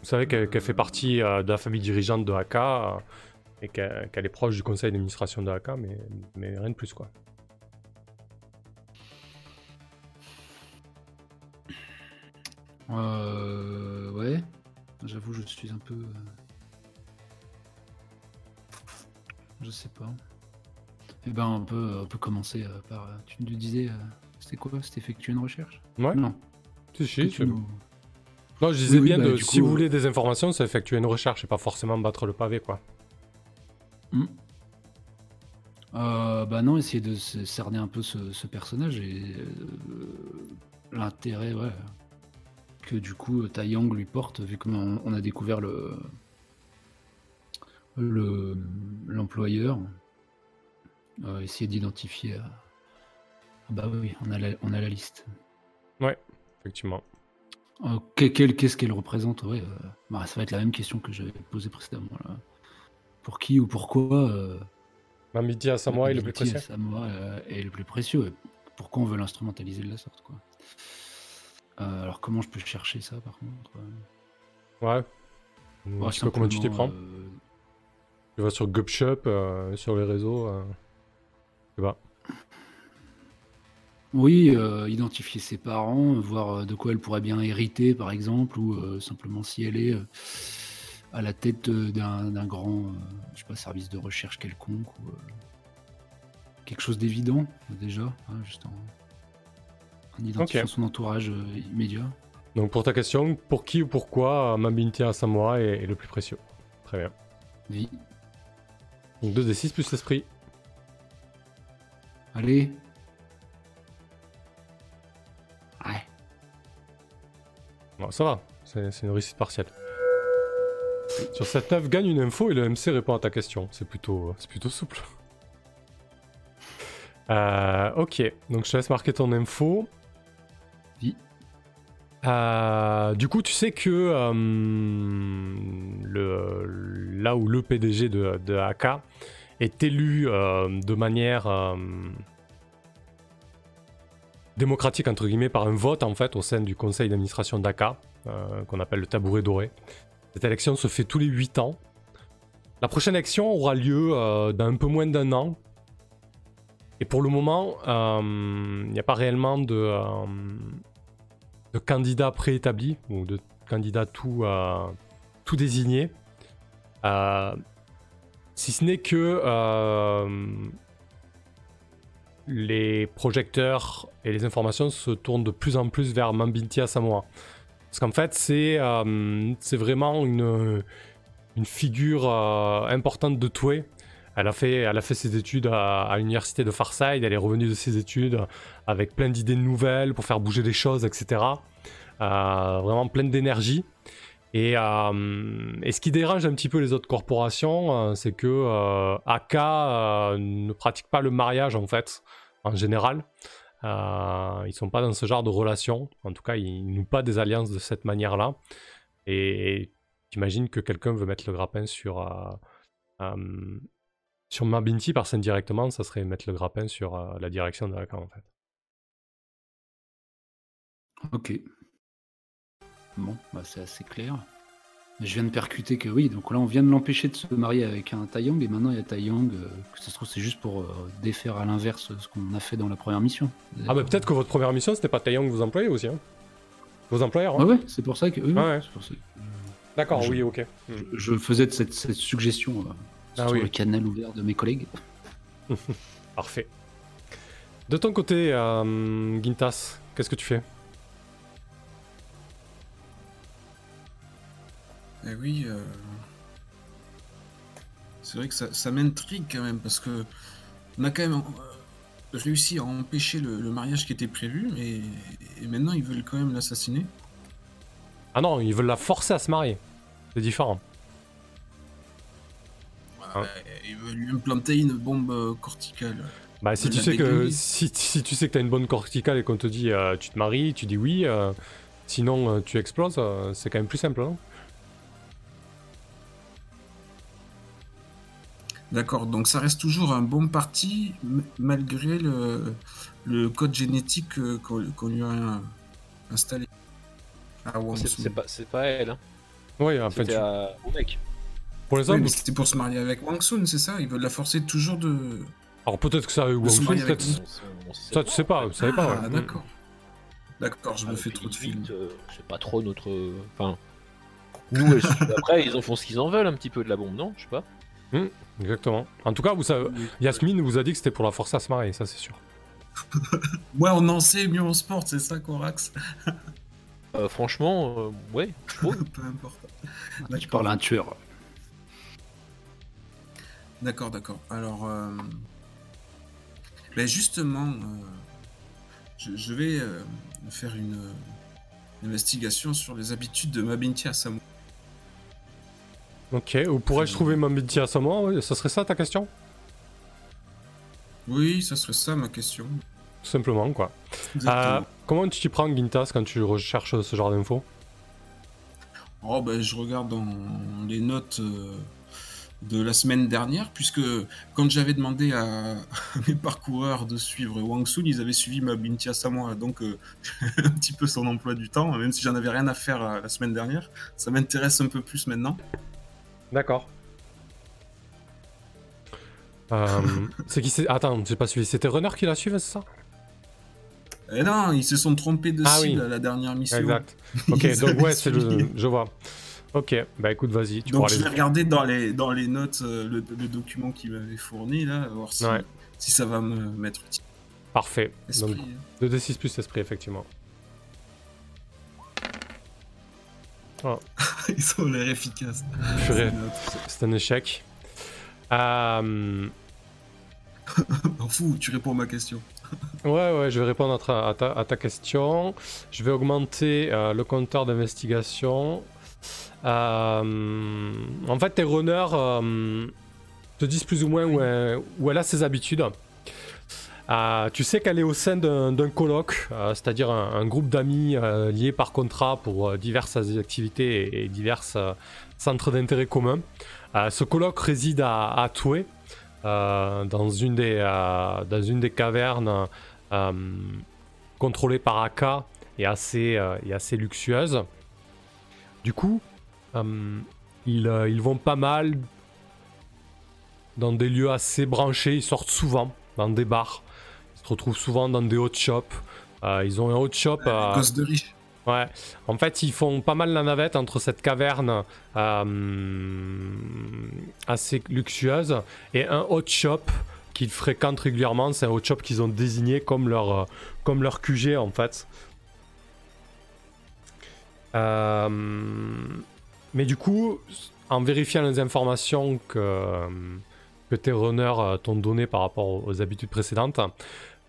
Vous savez qu'elle fait partie de la famille dirigeante de AK euh, et qu'elle est proche du conseil d'administration de mais, mais rien de plus quoi. Euh, ouais. J'avoue, je suis un peu. euh, Je sais pas. Eh ben, on peut, on peut commencer euh, par. euh, Tu nous disais, c'était quoi? C'était effectuer une recherche? Ouais, Non. si, si. nous- Non, je disais Oui, oui, bien, bah, de, si coup, vous voulez des informations, c'est effectuer une recherche et pas forcément battre le pavé quoi. Euh, bah non, essayer de se cerner un peu ce, ce personnage et euh, l'intérêt, ouais, que du coup Taeyang lui porte, vu qu'on on a découvert le le l'employeur. Euh, essayer d'identifier. euh, ah Bah oui, on a la, on a la liste. Effectivement. Euh, que- quel- Qu'est-ce qu'elle représente? Ouais, euh, bah, Ça va être la même question que j'avais posée précédemment. là. Pour qui ou pourquoi euh, Mamiti à Samoa est le plus précieux. Samoa, euh, est le plus précieux Pourquoi on veut l'instrumentaliser de la sorte quoi. Euh, alors comment je peux chercher ça par contre euh, Ouais. Ouais, petit peu comment tu t'y prends. Tu vas sur Gupshop, euh, sur les réseaux. Tu vas. Oui, euh, identifier ses parents, voir de quoi elle pourrait bien hériter, par exemple, ou euh, simplement si elle est à la tête euh, d'un grand, euh, je sais pas, service de recherche quelconque, ou euh, quelque chose d'évident déjà, hein, juste en, en identifiant son entourage immédiat. Donc pour ta question, pour qui ou pourquoi Mambinti à Samoa est, est le plus précieux? Très bien. Vie. Donc 2d6 plus l'esprit. Allez. Ouais. Bon, ça va, c'est une réussite partielle. Sur cette 9, gagne une info et le MC répond à ta question. C'est plutôt, c'est plutôt souple. Euh, ok, donc je te laisse marquer ton info. Oui. Euh, du coup, tu sais que euh, le, là où le PDG de, de AK est élu euh, de manière euh, démocratique entre guillemets par un vote en fait au sein du conseil d'administration d'AK euh, qu'on appelle le tabouret doré. Cette élection se fait tous les 8 ans. La prochaine élection aura lieu euh, dans un peu moins d'un an. Et pour le moment, euh, il n'y a pas réellement de, euh, de candidats préétablis ou de candidats tout, euh, tout désignés. Euh, si ce n'est que les projecteurs et les informations se tournent de plus en plus vers Mambinti Samoa. Parce qu'en fait, c'est euh, vraiment une, figure euh, importante de Toué. Elle a, fait, ses études à, l'université de Farside, elle est revenue de ses études avec plein d'idées nouvelles pour faire bouger les choses, etc. Euh, vraiment pleine d'énergie. Et, et ce qui dérange un petit peu les autres corporations, c'est que AK ne pratique pas le mariage en fait, en général. Euh, ils sont pas dans ce genre de relation. En tout cas, ils n'ont pas des alliances de cette manière-là. Et j'imagine que quelqu'un veut mettre le grappin sur euh, euh, sur Mabinti parce qu'indirectement, ça serait mettre le grappin sur euh, la direction de AK en fait. Ok. Bon, bah c'est assez clair. Je viens de percuter que oui, donc là on vient de l'empêcher de se marier avec un Taeyang et maintenant il y a Taeyang, euh, que ça se trouve c'est juste pour euh, défaire à l'inverse ce qu'on a fait dans la première mission. Ah bah peut-être que votre première mission c'était pas Taeyang que vous employez aussi. Hein vos employeurs. hein Ouais, ouais, c'est pour ça que. oui, oui, Ouais, pour ça que D'accord, oui, ok. Je, je faisais de cette, cette suggestion euh, Ah sur oui. le canal ouvert de mes collègues. Parfait. De ton côté, euh, Gintas, qu'est-ce que tu fais? Eh oui, euh, c'est vrai que ça, ça m'intrigue quand même parce que on a quand même euh, réussi à empêcher le, le mariage qui était prévu et, et maintenant ils veulent quand même l'assassiner. Ah non, ils veulent la forcer à se marier. C'est différent. Euh, ils veulent lui implanter une bombe euh, corticale. Bah si tu sais que si, si tu sais que t'as une bonne corticale et qu'on te dit euh, tu te maries, tu dis oui. euh, sinon euh, tu exploses, c'est quand même plus simple, non D'accord, donc ça reste toujours un bon parti malgré le, le code génétique euh, qu'on lui a installé. Ah, C'est pas, elle. Hein. Oui, enfin, C'était tu- à- au mec. pour les Oui, hommes. mais c'était pour se marier avec Wang Sun, c'est ça? Ils veulent la forcer toujours de. Alors peut-être que ça a eu Wang Sun, peut-être. Ça tu sais pas, vous savez pas. Ah, ouais. d'accord. D'accord, je Ah, me fais trop de films. euh, c'est pas trop notre. Enfin. Nous, après, ils en font ce qu'ils en veulent un petit peu de la bombe, non? Je sais pas. Exactement. En tout cas, vous savez, Yasmine vous a dit que c'était pour la forcer à se marier, ça c'est sûr. Ouais, on en sait, mieux on se porte, c'est ça, Corax Euh, franchement, euh, ouais. Peu importe. Tu D'accord. parles à un tueur. D'accord, d'accord. Alors, euh, ben justement, euh, je, je vais euh, faire une, investigation sur les habitudes de Mabinti à Samu. Ok, où pourrais-je trouver à Samoa Ça serait ça ta question? Oui, ça serait ça ma question. Tout simplement, quoi. Euh, comment tu t'y prends, Gintas, quand tu recherches ce genre d'infos? Oh, ben, je regarde dans les notes euh, de la semaine dernière, puisque quand j'avais demandé à, mes parcoureurs de suivre Wang Sun, ils avaient suivi ma Bintia Samoa, donc euh, un petit peu son emploi du temps, même si j'en avais rien à faire la semaine dernière, ça m'intéresse un peu plus maintenant. D'accord. c'est qui c'est? Attends, j'ai pas suivi. C'était Runner qui l'a suivi, c'est ça? Eh non, ils se sont trompés de ah, cible à la dernière mission. Exact. Ok, donc ouais, c'est le. Je vois. Ok, bah écoute, vas-y. Donc je vais regarder dans les, dans les notes euh, le, document qu'il m'avait fourni, là, voir si, si ça va me mettre utile. Parfait. Donc, 2d6 hein. plus esprit, effectivement. Oh. Ils ont l'air efficaces. C'est un échec. Euh... Fous, tu réponds à ma question. Ouais, ouais, je vais répondre à ta, question. Je vais augmenter euh, le compteur d'investigation. Euh, en fait, tes runners te disent plus ou moins où elle, a ses habitudes. Tu sais qu'elle est au sein d'un colloque, c'est-à-dire un, groupe d'amis liés par contrat pour diverses activités et, divers centres d'intérêt communs. ce colloque réside à, à Toué, dans, une des, dans une des cavernes euh, contrôlée par AK et assez, euh, et assez luxueuse. Du coup, euh, ils, ils vont pas mal dans des lieux assez branchés. Ils sortent souvent dans des bars. Se retrouvent souvent dans des hot shops. ils ont un hot shop. Euh, de riche. Ouais. En fait, ils font pas mal la navette entre cette caverne assez luxueuse et un hot shop qu'ils fréquentent régulièrement. C'est un hot shop qu'ils ont désigné comme leur, euh, comme leur QG en fait. Euh, mais du coup, en vérifiant les informations que, que tes runners euh, t'ont données par rapport aux habitudes précédentes,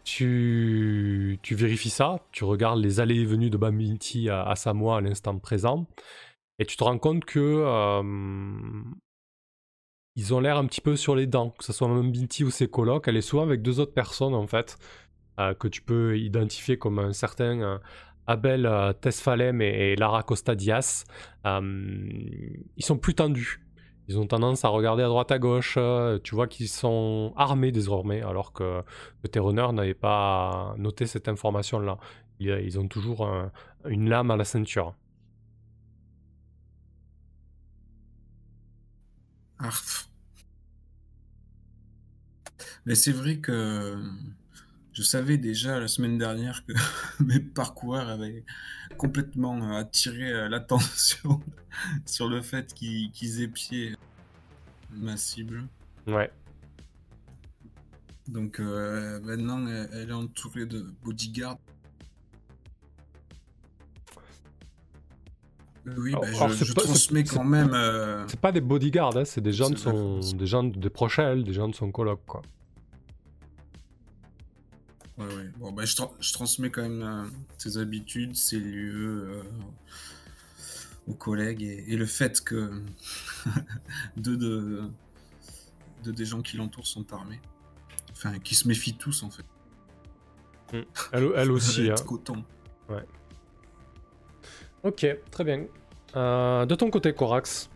tu, vérifies ça, tu regardes les allées et venues de Bambinti à, Samoa à l'instant présent, et tu te rends compte que ils ont l'air un petit peu sur les dents, que ce soit même Binti ou ses colocs. Elle est souvent avec deux autres personnes en fait, euh, que tu peux identifier comme un certain euh, Abel euh, Tesfalem et, Lara Costa Diaz. ils sont plus tendus. Ils ont tendance à regarder à droite à gauche. tu vois qu'ils sont armés désormais, alors que le Terronneur n'avait pas noté cette information-là. Ils, ont toujours une lame à la ceinture. Arf. Mais c'est vrai que je savais déjà la semaine dernière que mes parcours avaient complètement attiré l'attention sur le fait qu'ils épiaient ma cible. Ouais. Donc euh, maintenant, elle est entourée de bodyguards Oui, bah, je, transmets quand même. Euh, c'est pas des bodyguards, hein, c'est des gens de son, des gens de proches des gens de son coloc, quoi. Ouais, ouais. Bon, bah, je, transmets quand même euh, ses habitudes, ses lieux euh, aux collègues et, le fait que deux, de, des gens qui l'entourent sont armés. Enfin, qui se méfient tous en fait. Hmm. Elle, elle aussi. hein. coton. Ouais. Ok, très bien. Euh, de ton côté, Corax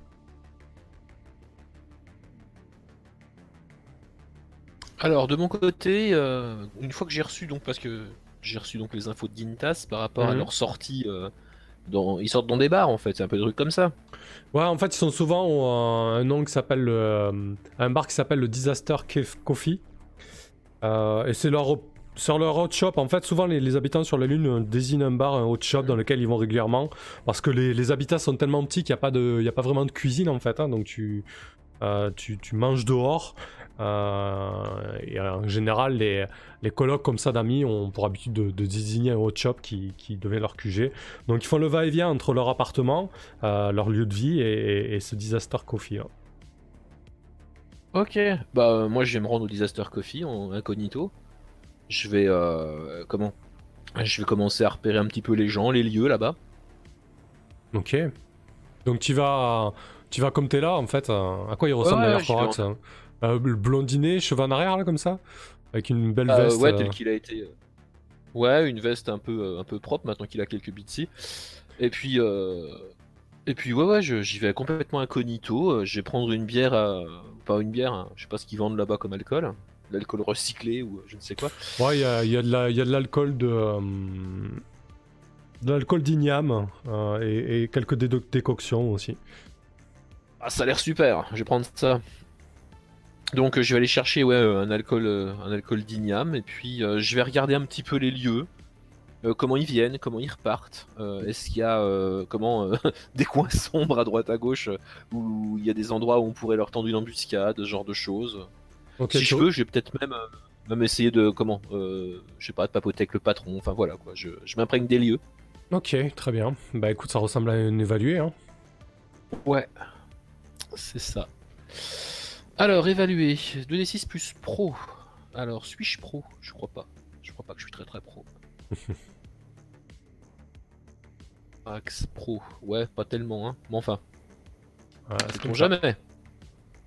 Alors, de mon côté, euh, une fois que j'ai reçu, donc, parce que j'ai reçu donc les infos de Dintas par rapport à mhm. leur sortie, euh, dans... ils sortent dans des bars en fait, c'est un peu de trucs comme ça. Ouais, en fait, ils sont souvent un nom qui s'appelle un bar qui s'appelle le Disaster Coffee. et c'est leur sur leur hot shop, en fait, souvent les, habitants sur la Lune euh, désignent un bar, un hot shop dans lequel ils vont régulièrement. Parce que les, habitats sont tellement petits qu'il n'y a, pas de, a pas vraiment de cuisine en fait. Hein. donc tu, euh, tu, manges dehors. Euh, et en général, les, les colloques comme ça d'amis ont pour habitude de, désigner un hot shop qui, qui, devient leur QG. Donc ils font le va-et-vient entre leur appartement, leur lieu de vie et, ce Disaster Coffee. Hein. Ok, bah moi je vais me rendre au Disaster Coffee en incognito je vais euh, comment? Je vais commencer à repérer un petit peu les gens, les lieux là-bas. Ok. Donc tu vas, tu vas comme t'es là en fait. euh, À quoi il ressemble Ouais, d'ailleurs Corax Euh, Blondinet, cheveux en arrière là comme ça Avec une belle Euh, veste. ouais, euh, tel qu'il a été. euh, Ouais, une veste un peu, un peu propre maintenant qu'il a quelques bitsy. Et puis, et puis ouais, ouais, je- j'y vais complètement incognito. Je vais prendre une bière, à- pas une bière, hein, je sais pas ce qu'ils vendent là-bas comme alcool, l'alcool recyclé ou je ne sais quoi. Ouais, il y a, y a de la- l'alcool de. euh, de l'alcool d'igname euh, et, et quelques décoctions aussi. Ah, ça a l'air super. Je vais prendre ça. Donc, euh, je vais aller chercher ouais, euh, un alcool, euh, un alcool d'igname, et puis je vais regarder un petit peu les lieux. euh, comment ils viennent, comment ils repartent. euh, Est-ce qu'il y a euh, comment des coins sombres à droite à gauche où il y a des endroits où on pourrait leur tendre une embuscade, ce genre de choses. Ok, si je peux, je vais peut-être même, même essayer de comment, je sais pas, de papoter avec le patron. Enfin voilà quoi. Je, je m'imprègne des lieux. Ok, très bien. Bah écoute, ça ressemble à une évaluée. Hein. Ouais, c'est ça. Alors, évaluer. 2d6 plus pro. Alors, suis-je pro? Je crois pas. Je crois pas que je suis très très pro. Axe pro. Ouais, pas tellement, hein. Mais enfin, Ouais, c'est ça. jamais.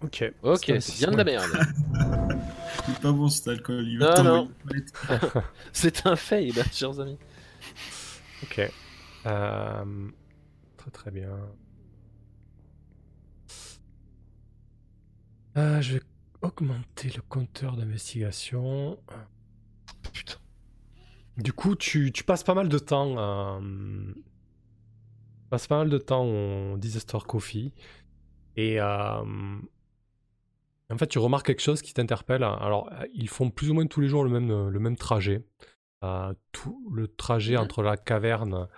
Ok. Ok, C'est c'est bien de la merde. Il est pas bon cet alcool. Il Non, va non. palette. c'est un fait, ben, chers amis. Ok. Euh, Très très bien. Euh, je vais augmenter le compteur d'investigation. Putain. Du coup, tu, tu passes pas mal de temps à... Tu passes pas mal de temps au Disaster Coffee. Et euh, en fait, tu remarques quelque chose qui t'interpelle. Alors, euh, ils font plus ou moins tous les jours le même, le même trajet. Euh, tout le trajet Mhm. entre la caverne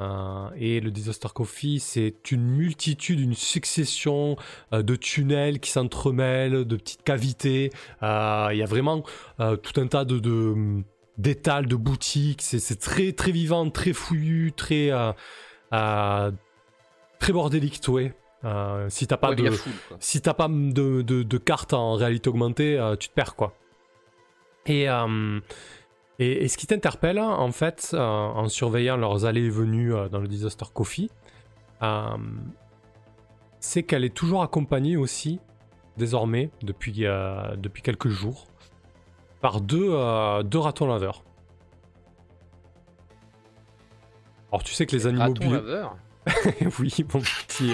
euh, et le Disaster Coffee, c'est une multitude, une succession euh, de tunnels qui s'entremêlent, de petites cavités. Euh, Il y a vraiment tout un tas de, de- d'étals, de boutiques. C'est, très très vivant, très fouillu, très très bordélique. Euh, si t'as pas Ouais, de si t'as pas de, de, de carte en réalité augmentée, tu te perds quoi. Et, et, et ce qui t'interpelle, en fait, euh, en surveillant leurs allées et venues euh, dans le Disaster Coffee, euh, c'est qu'elle est toujours accompagnée aussi, désormais, depuis, depuis quelques jours, par deux, deux ratons laveurs. Alors tu sais que les animaux bio- oui, mon petit,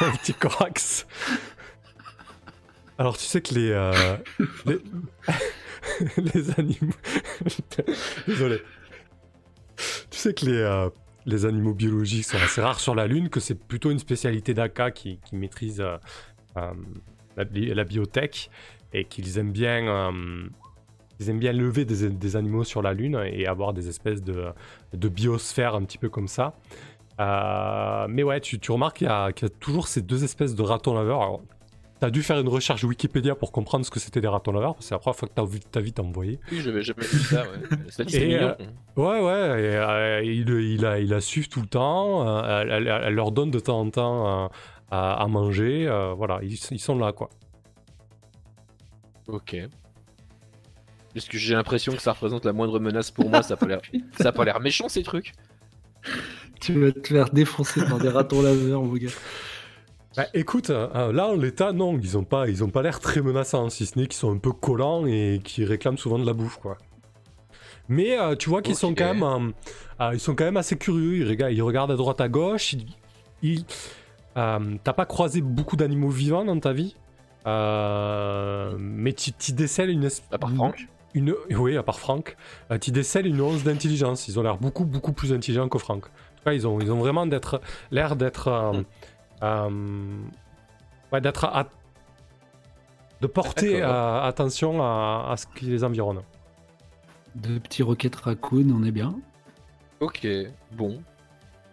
mon petit corax. Alors, tu sais que les, euh, les, les animaux. Désolé. Tu sais que les, euh, les animaux biologiques sont assez rares sur la Lune, que c'est plutôt une spécialité d'AKA qui, maîtrise euh, euh, la, bi- la biotech et qu'ils aiment bien. ils aiment bien lever des, animaux sur la Lune et avoir des espèces de, de biosphère un petit peu comme ça. Mais ouais, tu, remarques qu'il y, a- toujours ces deux espèces de ratons laveurs. T'as dû faire une recherche Wikipédia pour comprendre ce que c'était des ratons laveurs, parce que c'est la première fois que t'as vu de ta vie t'envoyer. Oui, j'avais jamais vu ça, ouais. Et, c'est mignon. euh, Ouais, ouais, et, euh, il, il, a, il la suivent tout le temps, euh, elle, elle- elle leur donne de temps en temps euh, à, à manger, euh, voilà, ils, ils sont là, quoi. Ok. Est-ce que j'ai l'impression que ça représente la moindre menace pour moi Ça a pas l'air, ça a pas l'air méchant ces trucs. Tu vas te faire défoncer par des ratons laveurs, mon gars. Bah, écoute, euh, là, l'état, non, ils ont pas, ils ont pas l'air très menaçants, si ce n'est qu'ils sont un peu collants et qui réclament souvent de la bouffe, quoi. Mais euh, tu vois qu'ils sont quand même, euh, euh, ils sont quand même assez curieux. Ils regardent, ils regardent à droite, à gauche. Ils, t'as pas croisé beaucoup d'animaux vivants dans ta vie, mais tu décèles une espèce. À part Franck. Une, oui, à part Franck, tu décèles une once d'intelligence. Ils ont l'air beaucoup, beaucoup plus intelligents que Franck. En tout cas, ils ont, ils ont vraiment d'être, l'air d'être, Hmm. Ouais, d'être, à- de porter euh, attention à, à ce qui les environne. Deux petits roquettes raccoon, on est bien. Ok, bon.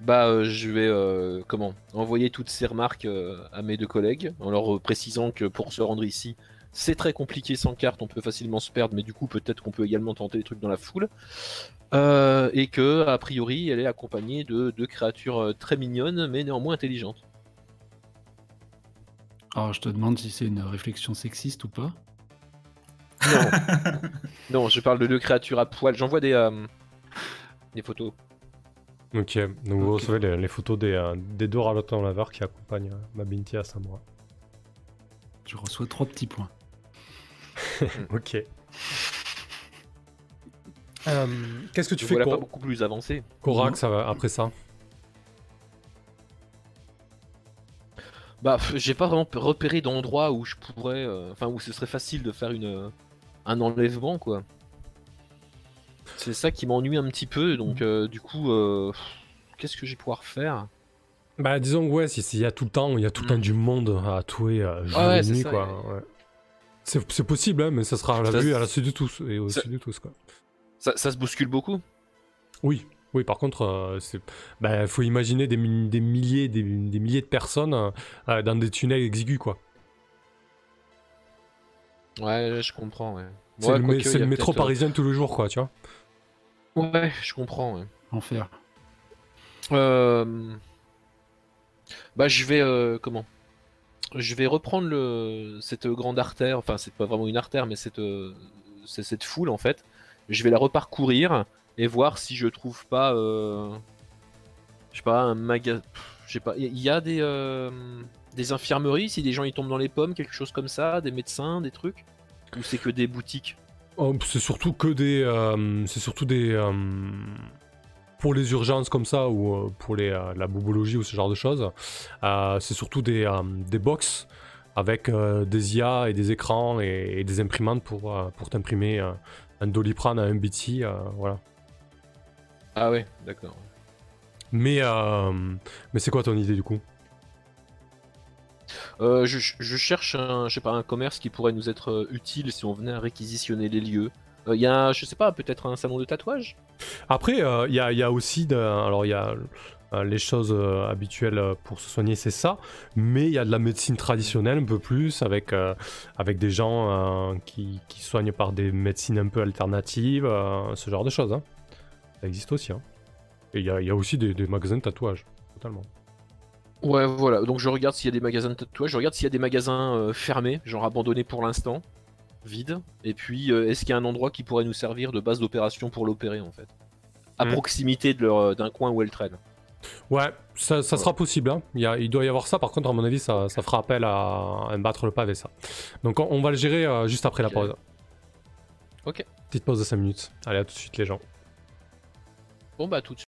Bah, euh, je vais euh, comment envoyer toutes ces remarques euh, à mes deux collègues en leur euh, précisant que pour se rendre ici, c'est très compliqué sans carte, on peut facilement se perdre, mais du coup peut-être qu'on peut également tenter des trucs dans la foule. Euh, et que a priori, elle est accompagnée de deux créatures euh, très mignonnes, mais néanmoins intelligentes. Alors, je te demande si c'est une réflexion sexiste ou pas. Non, non, je parle de deux créatures à poil. J'envoie des euh, des photos. Ok, donc vous recevez les, les photos des, euh, des deux ralotins laveurs qui accompagnent euh, ma Binti à Samoa. Je reçois trois petits points. Ok. Euh, Qu'est-ce que tu Je fais, voilà pas beaucoup plus avancé. Korak, ça va, après ça Bah, j'ai pas vraiment repéré d'endroit où je pourrais, euh, enfin où ce serait facile de faire une euh, un enlèvement quoi. C'est ça qui m'ennuie un petit peu, donc euh, du coup, qu'est-ce que je vais pouvoir faire? Bah disons que ouais, si- s'il y a tout le temps, il y a tout le Mm. temps du monde à tuer euh, jour Ah ouais, et c'est nuit ça, quoi. ouais. C'est c'est possible, hein, mais ça sera à la Ça, vue, à la suite de tous et au ça- de tous quoi. ça se bouscule beaucoup? Oui, oui. Par contre, euh, c'est, bah faut imaginer des, des milliers, des, des milliers de personnes euh, euh, dans des tunnels exigus quoi. Ouais, je comprends. Ouais. C'est Ouais, le, mé- il métro euh, parisien tous les jours quoi, tu vois. Ouais, je comprends. Ouais. Enfer. Euh, Bah, je vais euh, comment? Je vais reprendre le cette grande artère. Enfin, c'est pas vraiment une artère, mais cette euh, c'est cette foule en fait. Je vais la reparcourir et voir si je trouve pas, euh, je sais pas, un magasin. Je sais. Il y a des euh, des infirmeries si des gens ils tombent dans les pommes, quelque chose comme ça, des médecins, des trucs. Ou c'est que des boutiques? Oh, c'est surtout que des, euh, c'est surtout des pour les urgences comme ça ou pour les, la bobologie ou ce genre de choses. c'est surtout des, des box avec des IA et des écrans et, des imprimantes pour, pour t'imprimer un Doliprane à un BT, voilà. Ah ouais, d'accord. Mais euh, mais c'est quoi ton idée du coup? Euh, je, je cherche un, je sais pas, un commerce qui pourrait nous être euh, utile si on venait à réquisitionner les lieux. Il y a, je sais pas, peut-être un salon de tatouage? Après, il y, a, y a aussi, de- alors il y a les choses habituelles pour se soigner, c'est ça, mais il y a de la médecine traditionnelle un peu plus, avec, euh, avec des gens euh, qui, qui soignent par des médecines un peu alternatives, euh, ce genre de choses. hein. Ça existe aussi. hein. Et il y a, il y a aussi des, des magasins de tatouage, totalement. Ouais, voilà. Donc je regarde s'il y a des magasins de tatouage, je regarde s'il y a des magasins euh, fermés, genre abandonnés pour l'instant, vides. Et puis, euh, est-ce qu'il y a un endroit qui pourrait nous servir de base d'opération pour l'opérer en fait? À Hmm. proximité euh, d'un coin où elle traîne. Ouais, ça, ça sera possible. hein. Il, y a- il doit y avoir ça. Par contre, à mon avis, ça, ça fera appel à un battre le pavé, ça. Donc, on, on va le gérer euh, juste après la pause. Ok. Petite pause de 5 minutes. Allez, à tout de suite, les gens. Bon bah tout de suite.